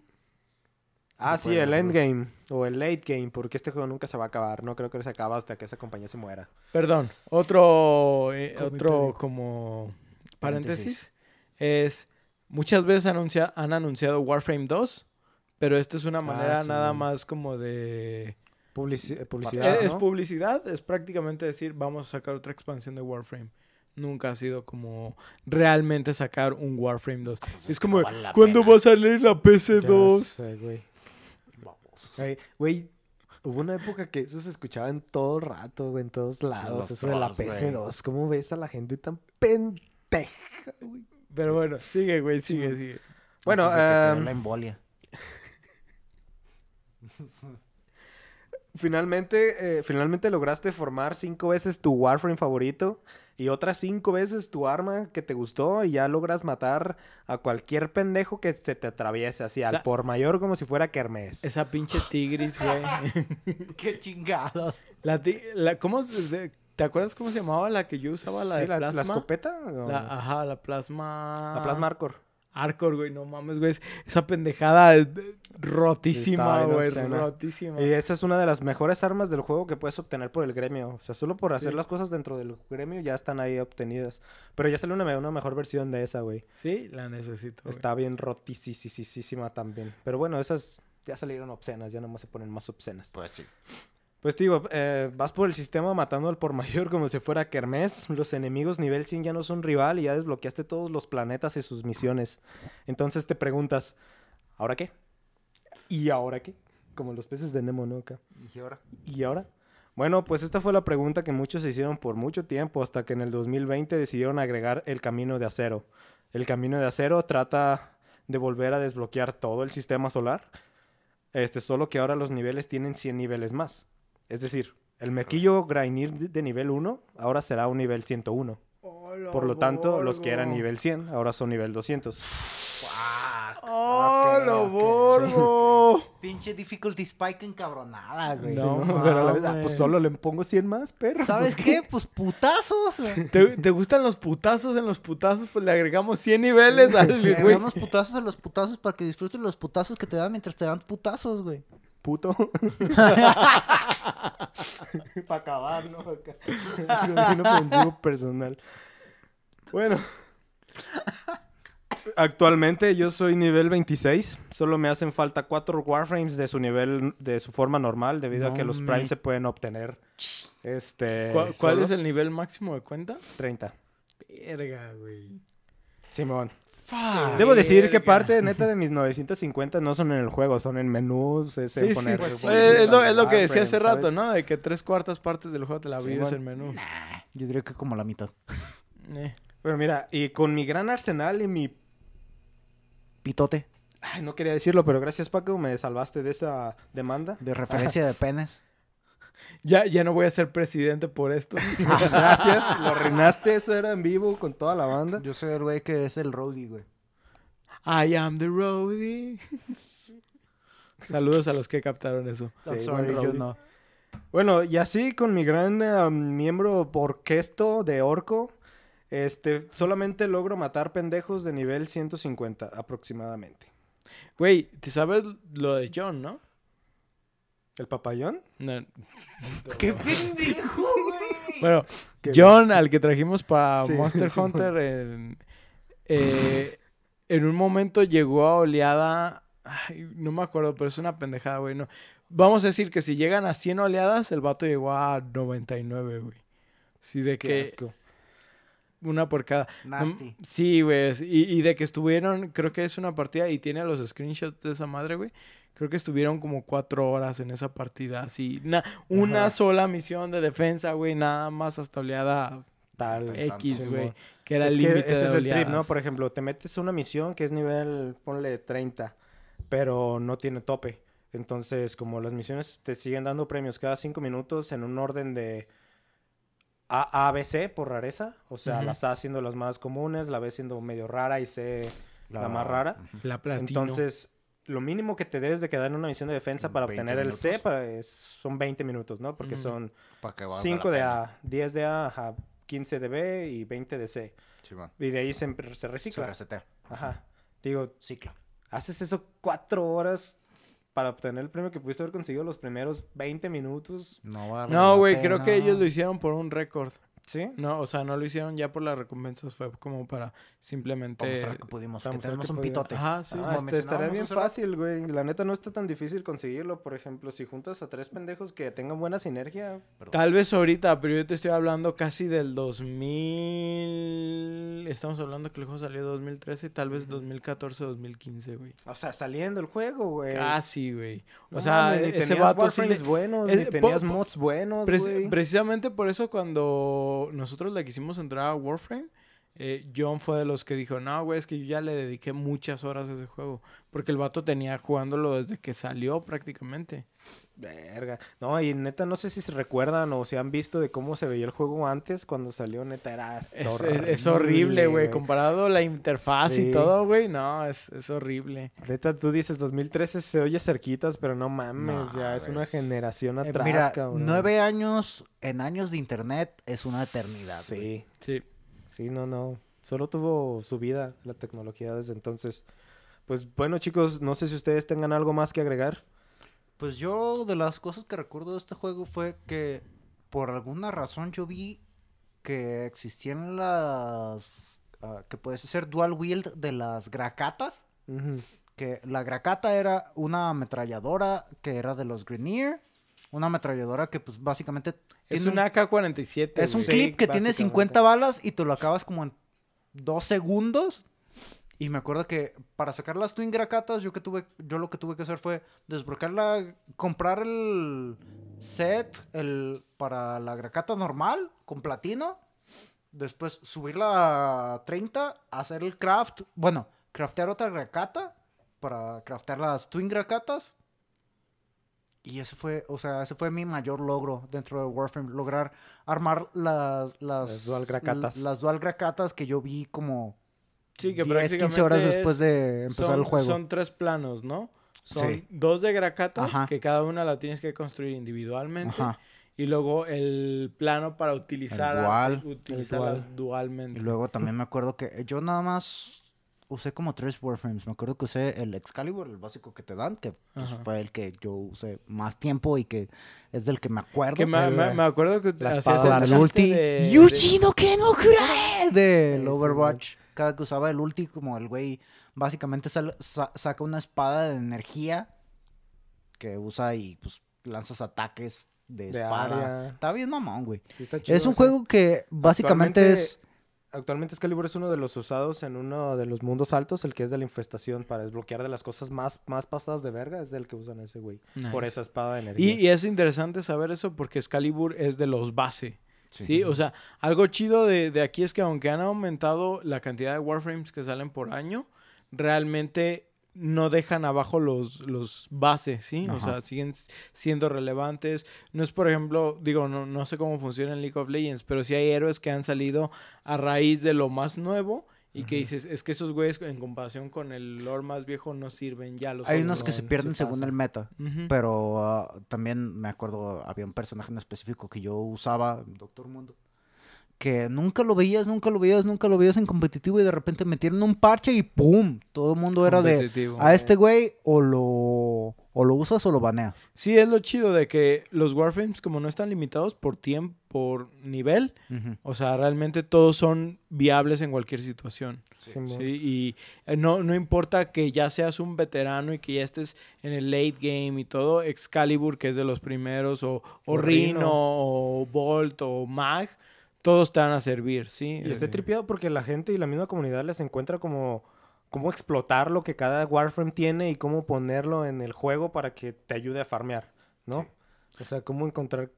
Ah, sí, el endgame o el late game, porque este juego nunca se va a acabar. No creo que se acabe hasta que esa compañía se muera. Perdón, otro, eh, otro como paréntesis, Paréntesis. es muchas veces anuncia- han anunciado Warframe 2, pero esto es una manera sí, nada man. más como de... Publici- eh, Eh, publicidad, Es ¿no? publicidad, es prácticamente decir, vamos a sacar otra expansión de Warframe. Nunca ha sido como realmente sacar un Warframe 2. es como, no vale ¿cuándo pena. va a salir la Ya PC2? sé, güey. Ay, Güey, hubo una época que eso se escuchaba en todo rato, güey, en todos lados. Los eso de la trolls, PC2. ¿Cómo ves a la gente tan pendeja, güey? Pero bueno, sigue, güey, sigue, sigue. Bueno, em, la embolia. (laughs) Finalmente, eh, finalmente lograste formar cinco veces tu Warframe favorito y otras cinco veces tu arma que te gustó y ya logras matar a cualquier pendejo que se te atraviese así, O sea- al por mayor como si fuera Kermés. Esa pinche tigris, güey. (laughs) Qué chingados. La, ti- la- ¿cómo se- ¿Te acuerdas cómo se llamaba la que yo usaba? La Sí, de la, la plasma. escopeta? o- La- ajá, la plasma. la plasma Arcor. Arcor, güey, no mames, güey. Esa pendejada es Sí, rotísima, güey. obscena. rotísima. Y esa es una de las mejores armas del juego que puedes obtener por el gremio. O sea, solo por hacer Sí. las cosas dentro del gremio ya están ahí obtenidas. Pero ya sale una, me- una mejor versión de esa, güey. Sí, la necesito. güey. Está bien rotísima también. Pero bueno, esas ya salieron obscenas, ya nomás se ponen más obscenas. Pues sí. Pues digo, eh, vas por el sistema matando al por mayor como si fuera Kermés. Los enemigos nivel 100 ya no son rival y ya desbloqueaste todos los planetas y sus misiones. Entonces te preguntas, ¿ahora qué? ¿Y ahora qué? Como los peces de Nemo, ¿no? Acá. ¿Y ahora? ¿Y ahora? Bueno, pues esta fue la pregunta que muchos se hicieron por mucho tiempo hasta que en el 2020 decidieron agregar el camino de acero. El camino de acero trata de volver a desbloquear todo el sistema solar, este, solo que ahora los niveles tienen 100 niveles más. Es decir, el mequillo Grainir de nivel 1 ahora será un nivel 101. Por lo tanto, los que eran nivel 100 ahora son nivel 200. ¡Oh, lo ok, borgo! (laughs) Pinche difficulty spike encabronada, güey. Sí, No ¿no? Pero a la vez, mames. pues solo le pongo 100 más, pero... ¿Sabes pues, qué? Pues putazos. ¿Te, te gustan los putazos? En los putazos, pues le agregamos 100 niveles al Le güey. damos putazos a los putazos para que disfruten los putazos que te dan mientras te dan putazos, güey. Puto. (laughs) Para acabar, ¿no? Ofensivo personal. Bueno. Actualmente yo soy nivel 26. Solo me hacen falta 4 Warframes de su nivel, de su forma normal, debido a que los me- Primes se pueden obtener. Este. ¿Cuál, cuál es el nivel máximo de cuenta? 30. Verga, güey. Simón. Fuck. Debo decir que parte neta de mis 950 no son en el juego, son en menús, es en Sí, sí, poner pues sí. Eh, es, lo, es lo que decía hace rato, ¿sabes? ¿no? De que tres cuartas partes del juego te la Sí, vives bueno. el menú. Yo diría que como la mitad. (laughs) Eh. Pero mira, y con mi gran arsenal y mi... Pitote. Ay, no quería decirlo, pero gracias Paco, me salvaste de esa demanda. De referencia de (laughs) penes. Ya, ya no voy a ser presidente por esto. (laughs) Gracias, lo arruinaste, eso era en vivo con toda la banda. Yo soy el güey que es el roadie, güey. I am the roadie. (laughs) Saludos a los que captaron eso. Sí, sorry, yo no. Bueno, y así con mi gran miembro orquesto de orco, este, solamente logro matar pendejos de nivel 150 aproximadamente. Güey, ¿te sabes lo de John, no? ¿El papayón? No. (laughs) (laughs) ¡Qué pendejo, güey! Bueno, Qué John, al que trajimos para (laughs) Sí, Monster sí, Hunter, en, eh, en un momento llegó a oleada. ay, no me acuerdo, pero es una pendejada, güey. No. Vamos a decir que si llegan a 100 oleadas, el vato llegó a 99, güey. Sí, de Qué que asco. una por cada. Nasty. Sí, güey. Y, y de que estuvieron, creo que es una partida y tiene los screenshots de esa madre, güey. Creo que estuvieron como cuatro horas en esa partida, así. na- una Ajá. sola misión de defensa, güey. Nada más hasta oleada Tal. X, güey. Que era Es el límite ese de es el trip, ¿no? Por ejemplo, te metes a una misión que es nivel, ponle 30, pero no tiene tope. Entonces, como las misiones te siguen dando premios cada 5 minutos en un orden de A, A, B, C por rareza. O sea, las A siendo las más comunes, la B siendo medio rara y C la, más rara. La platino. Entonces, lo mínimo que te debes de quedar en una misión de defensa para 20 obtener el C para- es- son 20 minutos, ¿no? Porque Ujú. son Para que valga la 5 de. A, 10 de A, ajá, 15 de B y 20 de C. Sí. Y de ahí se, se Se recicla. resetea. Ajá. Digo, Ciclo. haces eso cuatro horas para obtener el premio que pudiste haber conseguido los primeros 20 minutos. No vale No, güey, creo que ellos lo hicieron por un récord. ¿Sí? No, o sea, no lo hicieron ya por las recompensas, fue como para simplemente... Para mostrar que pudimos. para Que tenemos que un pitote. Ajá, sí. Ah, este, estaría bien fácil, güey. La neta no está tan difícil conseguirlo. Por ejemplo, si juntas a tres pendejos que tengan buena sinergia. Tal vez ahorita, pero yo te estoy hablando casi del 2000... Estamos hablando que el juego salió en 2013, tal vez 2014, 2015, güey. O sea, saliendo el juego, güey. Casi, güey. O No sea, ni ese tenías vato sí le- buenos, es- ni tenías po- mods buenos, Preci- güey. precisamente por eso cuando nosotros le quisimos entrar a Warframe, eh, John fue de los que dijo, no, güey, es que yo ya le dediqué muchas horas a ese juego. Porque el vato tenía jugándolo desde que salió prácticamente. Verga. No, y neta, no sé si se recuerdan o si han visto de cómo se veía el juego antes cuando salió, neta, era Es, es- es horrible, güey. Comparado la interfaz Sí. y todo, güey, no, es, es horrible. Neta, tú dices 2013 se oye cerquitas, pero no mames, No, ya es una es- generación Eh, atrás, Mira, cabrón. nueve años en años de internet es una eternidad. Sí, Sí. Sí, no, no. Solo tuvo su vida la tecnología desde entonces. Pues bueno, chicos, no sé si ustedes tengan algo más que agregar. Pues yo de las cosas que recuerdo de este juego fue que por alguna razón yo vi que existían las... ah, que puedes hacer dual wield de las gracatas. Que la gracata era una ametralladora que era de los Grenier. Una ametralladora que pues básicamente Es un- una AK-47. es un. Sí, clip que tiene básicamente. 50 balas y te lo acabas como en dos segundos. Y me acuerdo que para sacar las Twin Gracatas, yo que tuve, yo lo que tuve que hacer fue desbloquearla, comprar el set el, para la Gracata normal con platino. Después subirla a 30, hacer el craft. Bueno, craftear otra Gracata para craftear las Twin Gracatas. Y ese fue, o sea, ese fue mi mayor logro dentro de Warframe. Lograr armar las... Las, Las dual gracatas. Las dual gracatas que yo vi como Sí, que 10, 15 horas después es- de empezar son, el juego. Son tres planos, ¿no? Son Sí. dos de gracatas, Ajá. que cada una la tienes que construir individualmente. Ajá. Y luego el plano para utilizar, El dual. utilizarla El dual. dualmente. Y luego también me acuerdo que yo nada más usé como tres Warframes. Me acuerdo que usé el Excalibur, el básico que te dan, que pues, fue el que yo usé más tiempo y que es del que me acuerdo. Que me, El- me- me acuerdo que la espada el ulti. de- Yuji no que no curae del Overwatch. Cada que usaba el ulti, como el güey básicamente sal- sa- saca una espada de energía que usa y pues lanzas ataques de, De espada. área. Está bien mamón, güey. Sí, está chido, Es un o sea, juego que básicamente actualmente- es... Actualmente Excalibur es uno de los usados en uno de los mundos altos, el que es de la infestación, para desbloquear de las cosas más, más pasadas de verga, es del que usan ese güey. Por esa espada de Y, energía. y es interesante saber eso porque Excalibur es de los base. Sí. Sí, o sea, algo chido de, de aquí es que aunque han aumentado la cantidad de Warframes que salen por año, realmente no dejan abajo los, los bases, ¿sí? O sea, siguen siendo relevantes. No es, por ejemplo, digo, no, no sé cómo funciona en League of Legends, pero sí hay héroes que han salido a raíz de lo más nuevo y que dices, es que esos güeyes en comparación con el lore más viejo no sirven ya. Los Hay unos que se pierden según pasa. el meta. Pero ah, también me acuerdo, había un personaje en específico que yo usaba, Doctor Mundo, que nunca lo veías, nunca lo veías, nunca lo veías en competitivo y de repente metieron un parche y ¡pum! Todo el mundo era de a este güey o lo, o lo usas o lo baneas. Sí, es lo chido de que los Warframes, como no están limitados por tiempo, por nivel, o sea, realmente todos son viables en cualquier situación. Simón. Sí, y eh, no, no importa que ya seas un veterano y que ya estés en el late game y todo, Excalibur, que es de los primeros, o, o Rhino. o Bolt, o Mag, todos te van a servir, ¿sí? Y está Eh, tripeado porque la gente y la misma comunidad les encuentra como cómo explotar lo que cada Warframe tiene y cómo ponerlo en el juego para que te ayude a farmear, ¿no? O sea, cómo encontrar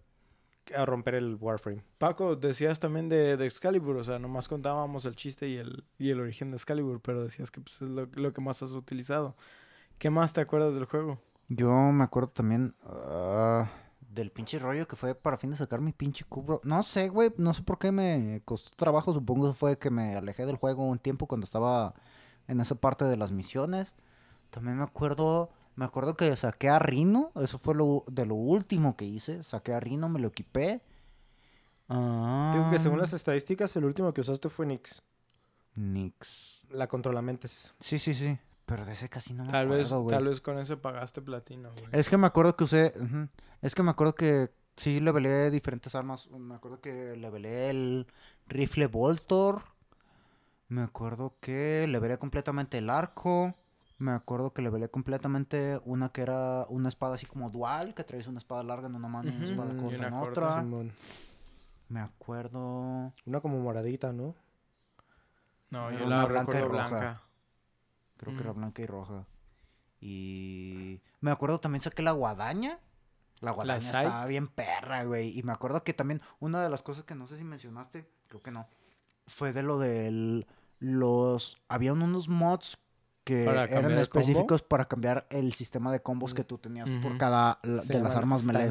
a romper el Warframe. Paco, decías también de, de Excalibur, o sea, nomás contábamos el chiste y el, y el origen de Excalibur, pero decías que pues, es lo, lo que más has utilizado. ¿Qué más te acuerdas del juego? Yo me acuerdo también ah, del pinche rollo que fue para fin de sacar mi pinche cubro. No sé, güey, no sé por qué me costó trabajo. Supongo que fue que me alejé del juego un tiempo cuando estaba en esa parte de las misiones. También me acuerdo, me acuerdo que saqué a Rino. Eso fue lo, de lo último que hice. Saqué a Rino, me lo equipé. Digo que Ah, según las estadísticas, el último que usaste fue Nix, Nix. la controlamentes. Sí, sí, sí. Pero de ese casi no me Tal vez, acuerdo, güey. tal vez con ese pagaste platino, güey. Es que me acuerdo que usé. Es que me acuerdo que sí levelé diferentes armas. Me acuerdo que levelé el rifle Voltor. Me acuerdo que levelé completamente el arco. Me acuerdo que levelé completamente una que era una espada así como dual, que traes una espada larga en una mano y una espada corta una en corta, otra. Simón. Me acuerdo. Una como moradita, ¿no? No, Era yo una la blanca y recuerdo roja. blanca. Creo que era Mm. blanca y roja. Y me acuerdo también saqué la guadaña. La guadaña estaba bien perra, güey. Y me acuerdo que también una de las cosas que no sé si mencionaste, creo que no, fue de lo del los habían unos mods que ¿Para eran combo? específicos para cambiar el sistema de combos Mm. que tú tenías por cada la- de las armas melee.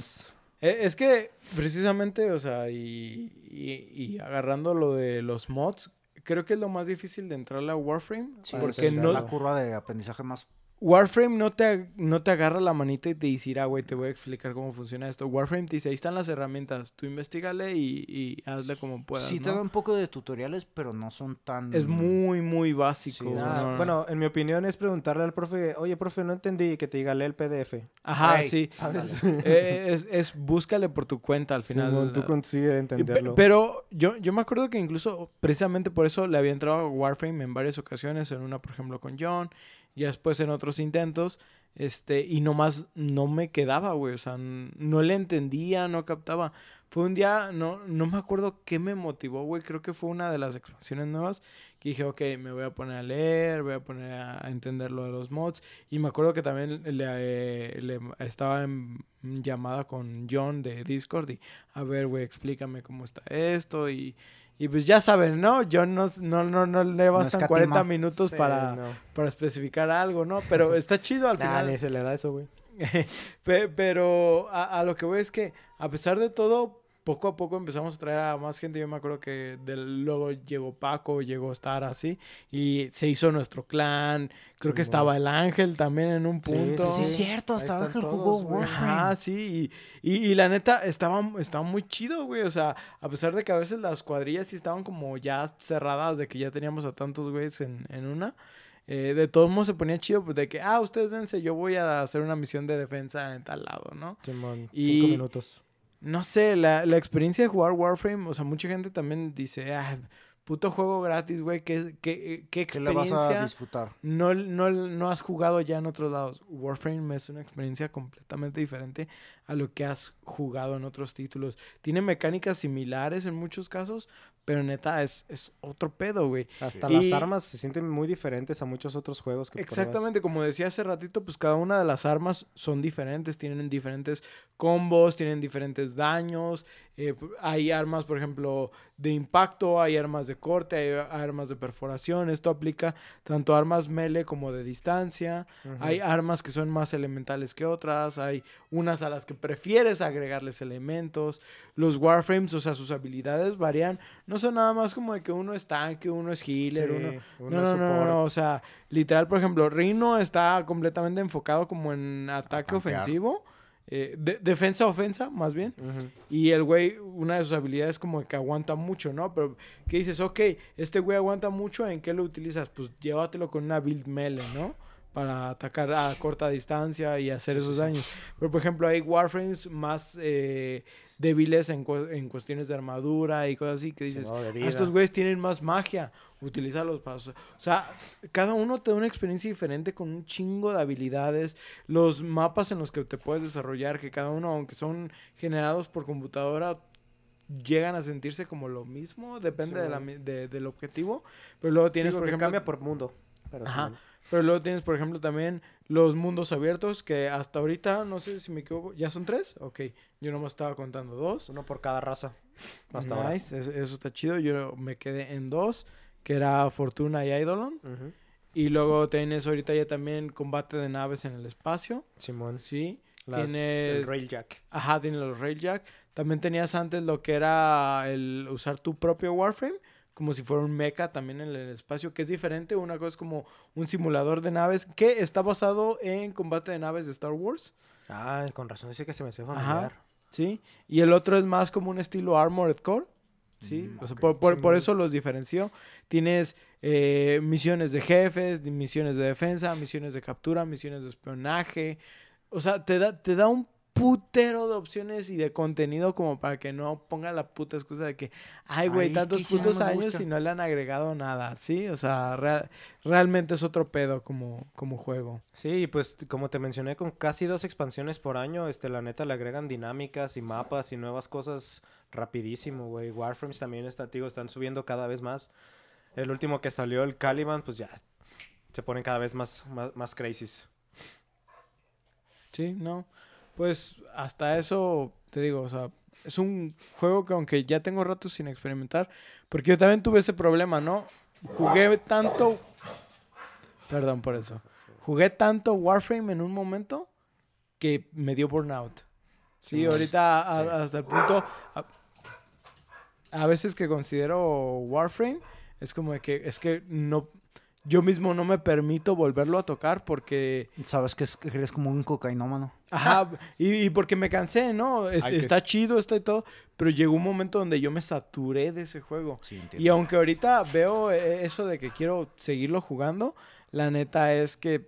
Eh, Es que precisamente, o sea, y, y- y agarrando lo de los mods, creo que es lo más difícil de entrarle a Warframe. Sí, porque es no, la curva de aprendizaje más Warframe no te, no te agarra la manita y te dice, ah, güey, te voy a explicar cómo funciona esto. Warframe te dice, ahí están las herramientas, tú investigale y, y hazle como puedas. Sí te da un poco de tutoriales, pero no son tan Es muy, muy básico. Sí, Ah, no- no- Bueno, en mi opinión es preguntarle al profe, oye, profe, no entendí, que te diga, lee el PDF. Ajá, sí. ¿Sabes? (laughs) Eh, es, es búscale por tu cuenta al final. Tú consigues entenderlo. Pero yo, yo me acuerdo que incluso precisamente por eso le había entrado a Warframe en varias ocasiones, en una por ejemplo con John y después en otros intentos. Este, y nomás no me quedaba, güey. O sea, no le entendía, no captaba. Fue un día, no, no me acuerdo qué me motivó, güey. Creo que fue una de las expansiones nuevas. Que dije, ok, me voy a poner a leer, voy a poner a entender lo de los mods. Y me acuerdo que también le, eh, le- estaba en llamada con John de Discord. Y, a ver, güey, explícame cómo está esto. Y, y pues ya saben, ¿no? John no, no, no, no le bastan escatima. 40 minutos Sí, para, no. para especificar algo, ¿no? Pero (laughs) está chido al final. ni se le da eso, güey. (laughs) Pe- Pero a, a lo que voy es que, a pesar de todo, poco a poco empezamos a traer a más gente. Yo me acuerdo que del, luego llegó Paco, llegó Star así, y se hizo nuestro clan. Creo que estaba el Ángel también en un punto. Sí, es sí. cierto, hasta Ángel jugó güey. Warframe. Ajá, sí, y, y, y la neta estaba, estaba muy chido, güey. O sea, a pesar de que a veces las cuadrillas sí estaban como ya cerradas, de que ya teníamos a tantos güeyes en, en una. eh, de todos modos se ponía chido, pues de que, ah, ustedes dense, yo voy a hacer una misión de defensa en tal lado, ¿no? Simón, Y- cinco minutos. No sé, la, la experiencia de jugar Warframe, o sea, mucha gente también dice, ah, puto juego gratis, güey, ¿qué, qué, qué ¿Qué le vas a experiencia disfrutar? no, no, no has jugado ya en otros lados? Warframe es una experiencia completamente diferente a lo que has jugado en otros títulos. Tiene mecánicas similares en muchos casos, pero neta es, es otro pedo, güey. Hasta las armas se sienten muy diferentes a muchos otros juegos que pruebas. Exactamente, como decía hace ratito, pues cada una de las armas son diferentes, tienen diferentes combos, tienen diferentes daños. Eh, hay armas, por ejemplo, de impacto, hay armas de corte, hay armas de perforación. Esto aplica tanto a armas melee como de distancia. Hay armas que son más elementales que otras. Hay unas a las que prefieres agregarles elementos. Los Warframes, o sea, sus habilidades varían. No son nada más como de que uno es tanque, uno es healer, Sí, uno, uno no, no, no, no, o sea, literal, por ejemplo, Rino está completamente enfocado como en ataque ofensivo, eh, de- defensa ofensa, más bien. Y el güey, una de sus habilidades es como que aguanta mucho, ¿no? Pero que dices, ok, este güey aguanta mucho, ¿en qué lo utilizas? Pues llévatelo con una build melee, ¿no? Para atacar a corta distancia y hacer esos daños. Pero, por ejemplo, hay Warframes más eh, débiles en, cu- en cuestiones de armadura y cosas así que dices, "Ah, vida". estos güeyes tienen más magia, utilízalos para... O sea, cada uno te da una experiencia diferente con un chingo de habilidades, los mapas en los que te puedes desarrollar, que cada uno, aunque son generados por computadora, llegan a sentirse como lo mismo, depende Sí, de la de- del objetivo, pero luego tienes, Digo por que ejemplo... cambia por mundo. Pero Ajá. Pero luego tienes, por ejemplo, también los mundos abiertos, que hasta ahorita, no sé si me equivoco, ¿ya son tres? Ok, yo nomás estaba contando dos. Uno por cada raza. Hasta nice, eso, eso está chido. Yo me quedé en dos, que era Fortuna y Eidolon. Ujú. Y luego tienes ahorita ya también combate de naves en el espacio, Simón. ¿sí? Las, Tienes- El Railjack. Ajá, tienes los Railjack. También tenías antes lo que era el usar tu propio Warframe, como si fuera un mecha también en el espacio, que es diferente. Una cosa es como un simulador de naves que está basado en combate de naves de Star Wars. Ah, con razón dice que se me hace Ajá. familiar. ¿sí? Y el otro es más como un estilo Armored Core, ¿sí? Mm, o sea, por, eso los diferenció. Tienes eh, misiones de jefes, misiones de defensa, misiones de captura, misiones de espionaje. O sea, te da, te da un putero de opciones y de contenido como para que no ponga la puta excusa de que, ay, güey, tantos que ya no putos años gusta". y no le han agregado nada, ¿sí? O sea, rea- realmente es otro pedo como, como juego. Sí, pues como te mencioné, con casi dos expansiones por año, este, la neta le agregan dinámicas y mapas y nuevas cosas rapidísimo, güey. Warframes también está, digo, están subiendo cada vez más. El último que salió, el Caliban, pues ya se ponen cada vez más, más, más crazies. Sí, no. Pues hasta eso, te digo, o sea, es un juego que aunque ya tengo rato sin experimentar, porque yo también tuve ese problema, ¿no? Jugué tanto... Perdón por eso. Jugué tanto Warframe en un momento que me dio burnout. Sí, ahorita a- sí. hasta el punto... A, a veces que considero Warframe, es como de que es que no... Yo mismo no me permito volverlo a tocar porque... Sabes que es- que eres como un cocainómano. Ajá, y, y porque me cansé, ¿no? Es- Hay que- está chido, está y todo, pero llegó un momento donde yo me saturé de ese juego. Sí, Y aunque ahorita veo eh, eso de que quiero seguirlo jugando, la neta es que,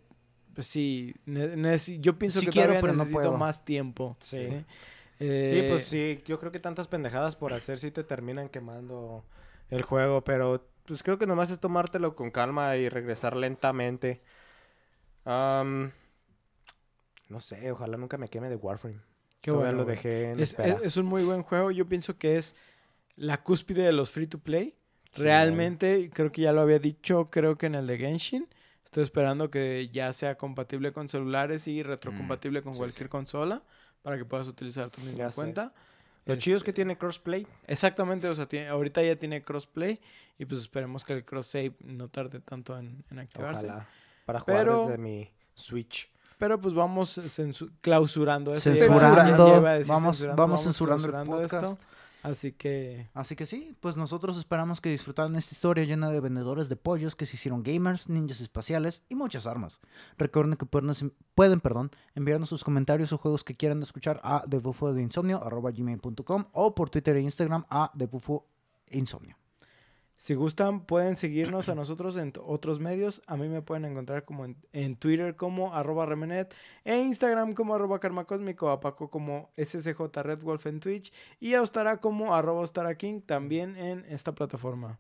pues sí, yo pienso Sí que quiero, todavía pero no necesito puedo. más tiempo. Sí. Sí, Sí, Eh, pues sí, yo creo que tantas pendejadas por hacer sí te terminan quemando el juego, pero pues creo que nomás es tomártelo con calma y regresar lentamente. Am, No sé, ojalá nunca me queme de Warframe. Qué Todavía bueno, lo dejé en Es, espera. es- es un muy buen juego. Yo pienso que es la cúspide de los free to play. Sí, Realmente, creo que ya lo había dicho, creo que en el de Genshin. Estoy esperando que ya sea compatible con celulares y retrocompatible con sí, cualquier consola para que puedas utilizar tu misma Ya sé. Lo Este, chido es que tiene crossplay. Exactamente, o sea, tiene- ahorita ya tiene crossplay y pues esperemos que el cross save no tarde tanto en, en activarse. Ojalá. Para jugar Pero- desde mi Switch. Pero pues vamos clausurando esto. Censurando, decir vamos- vamos censurando el clausurando podcast. Así que Así que sí, pues nosotros esperamos que disfrutaran esta historia llena de vendedores de pollos que se hicieron gamers, ninjas espaciales y muchas armas. Recuerden que pueden, pueden perdón, enviarnos sus comentarios o juegos que quieran escuchar a debufo de o por Twitter e Instagram a debufo insomnio. Si gustan pueden seguirnos a (clears throat) nosotros en otros medios. A mí me pueden encontrar como en, en Twitter como arroba remenet, e Instagram como arroba karmacósmico, a Paco como SSJ Redwolf en Twitch y a Ostara como arroba Ostara King también en esta plataforma.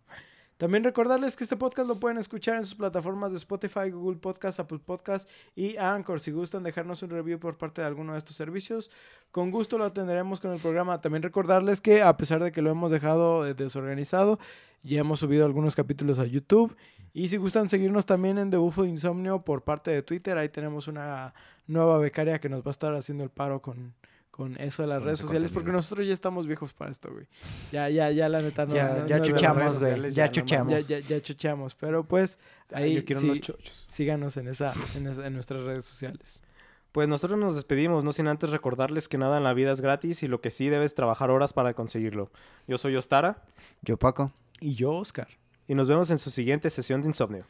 También recordarles que este podcast lo pueden escuchar en sus plataformas de Spotify, Google Podcast, Apple Podcast y Anchor. Si gustan dejarnos un review por parte de alguno de estos servicios, con gusto lo atenderemos con el programa. También recordarles que a pesar de que lo hemos dejado eh, desorganizado, ya hemos subido algunos capítulos a YouTube. Y si gustan seguirnos también en Debufo de Insomnio por parte de Twitter, ahí tenemos una nueva becaria que nos va a estar haciendo el paro con, con eso de las Con redes sociales, porque nosotros ya estamos viejos para esto, güey. Ya, ya, ya, la neta, no. ya no- ya no chuchamos, güey. Ya ya no chuchamos. ya, ya, ya chuchamos, pero pues ahí Yo quiero sí, unos chochos. síganos en esa, en esa- en nuestras redes sociales. Pues nosotros nos despedimos, no sin antes recordarles que nada en la vida es gratis y lo que sí debes trabajar horas para conseguirlo. Yo soy Ostara Yo, Paco. Y yo, Oscar. y nos vemos en su siguiente sesión de insomnio.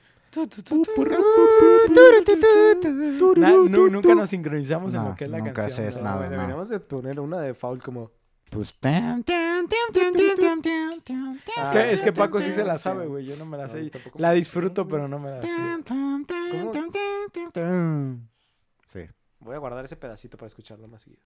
No, nunca nos sincronizamos no, en lo que es la nunca canción. Haces no, nada, deberíamos de poner una de Foul como. Pues es, que, es que Paco sí se la sabe, güey. Yo no me la sé. La disfruto, pero no me la sé. ¿Cómo? Sí. Voy a guardar ese pedacito para escucharlo más seguido.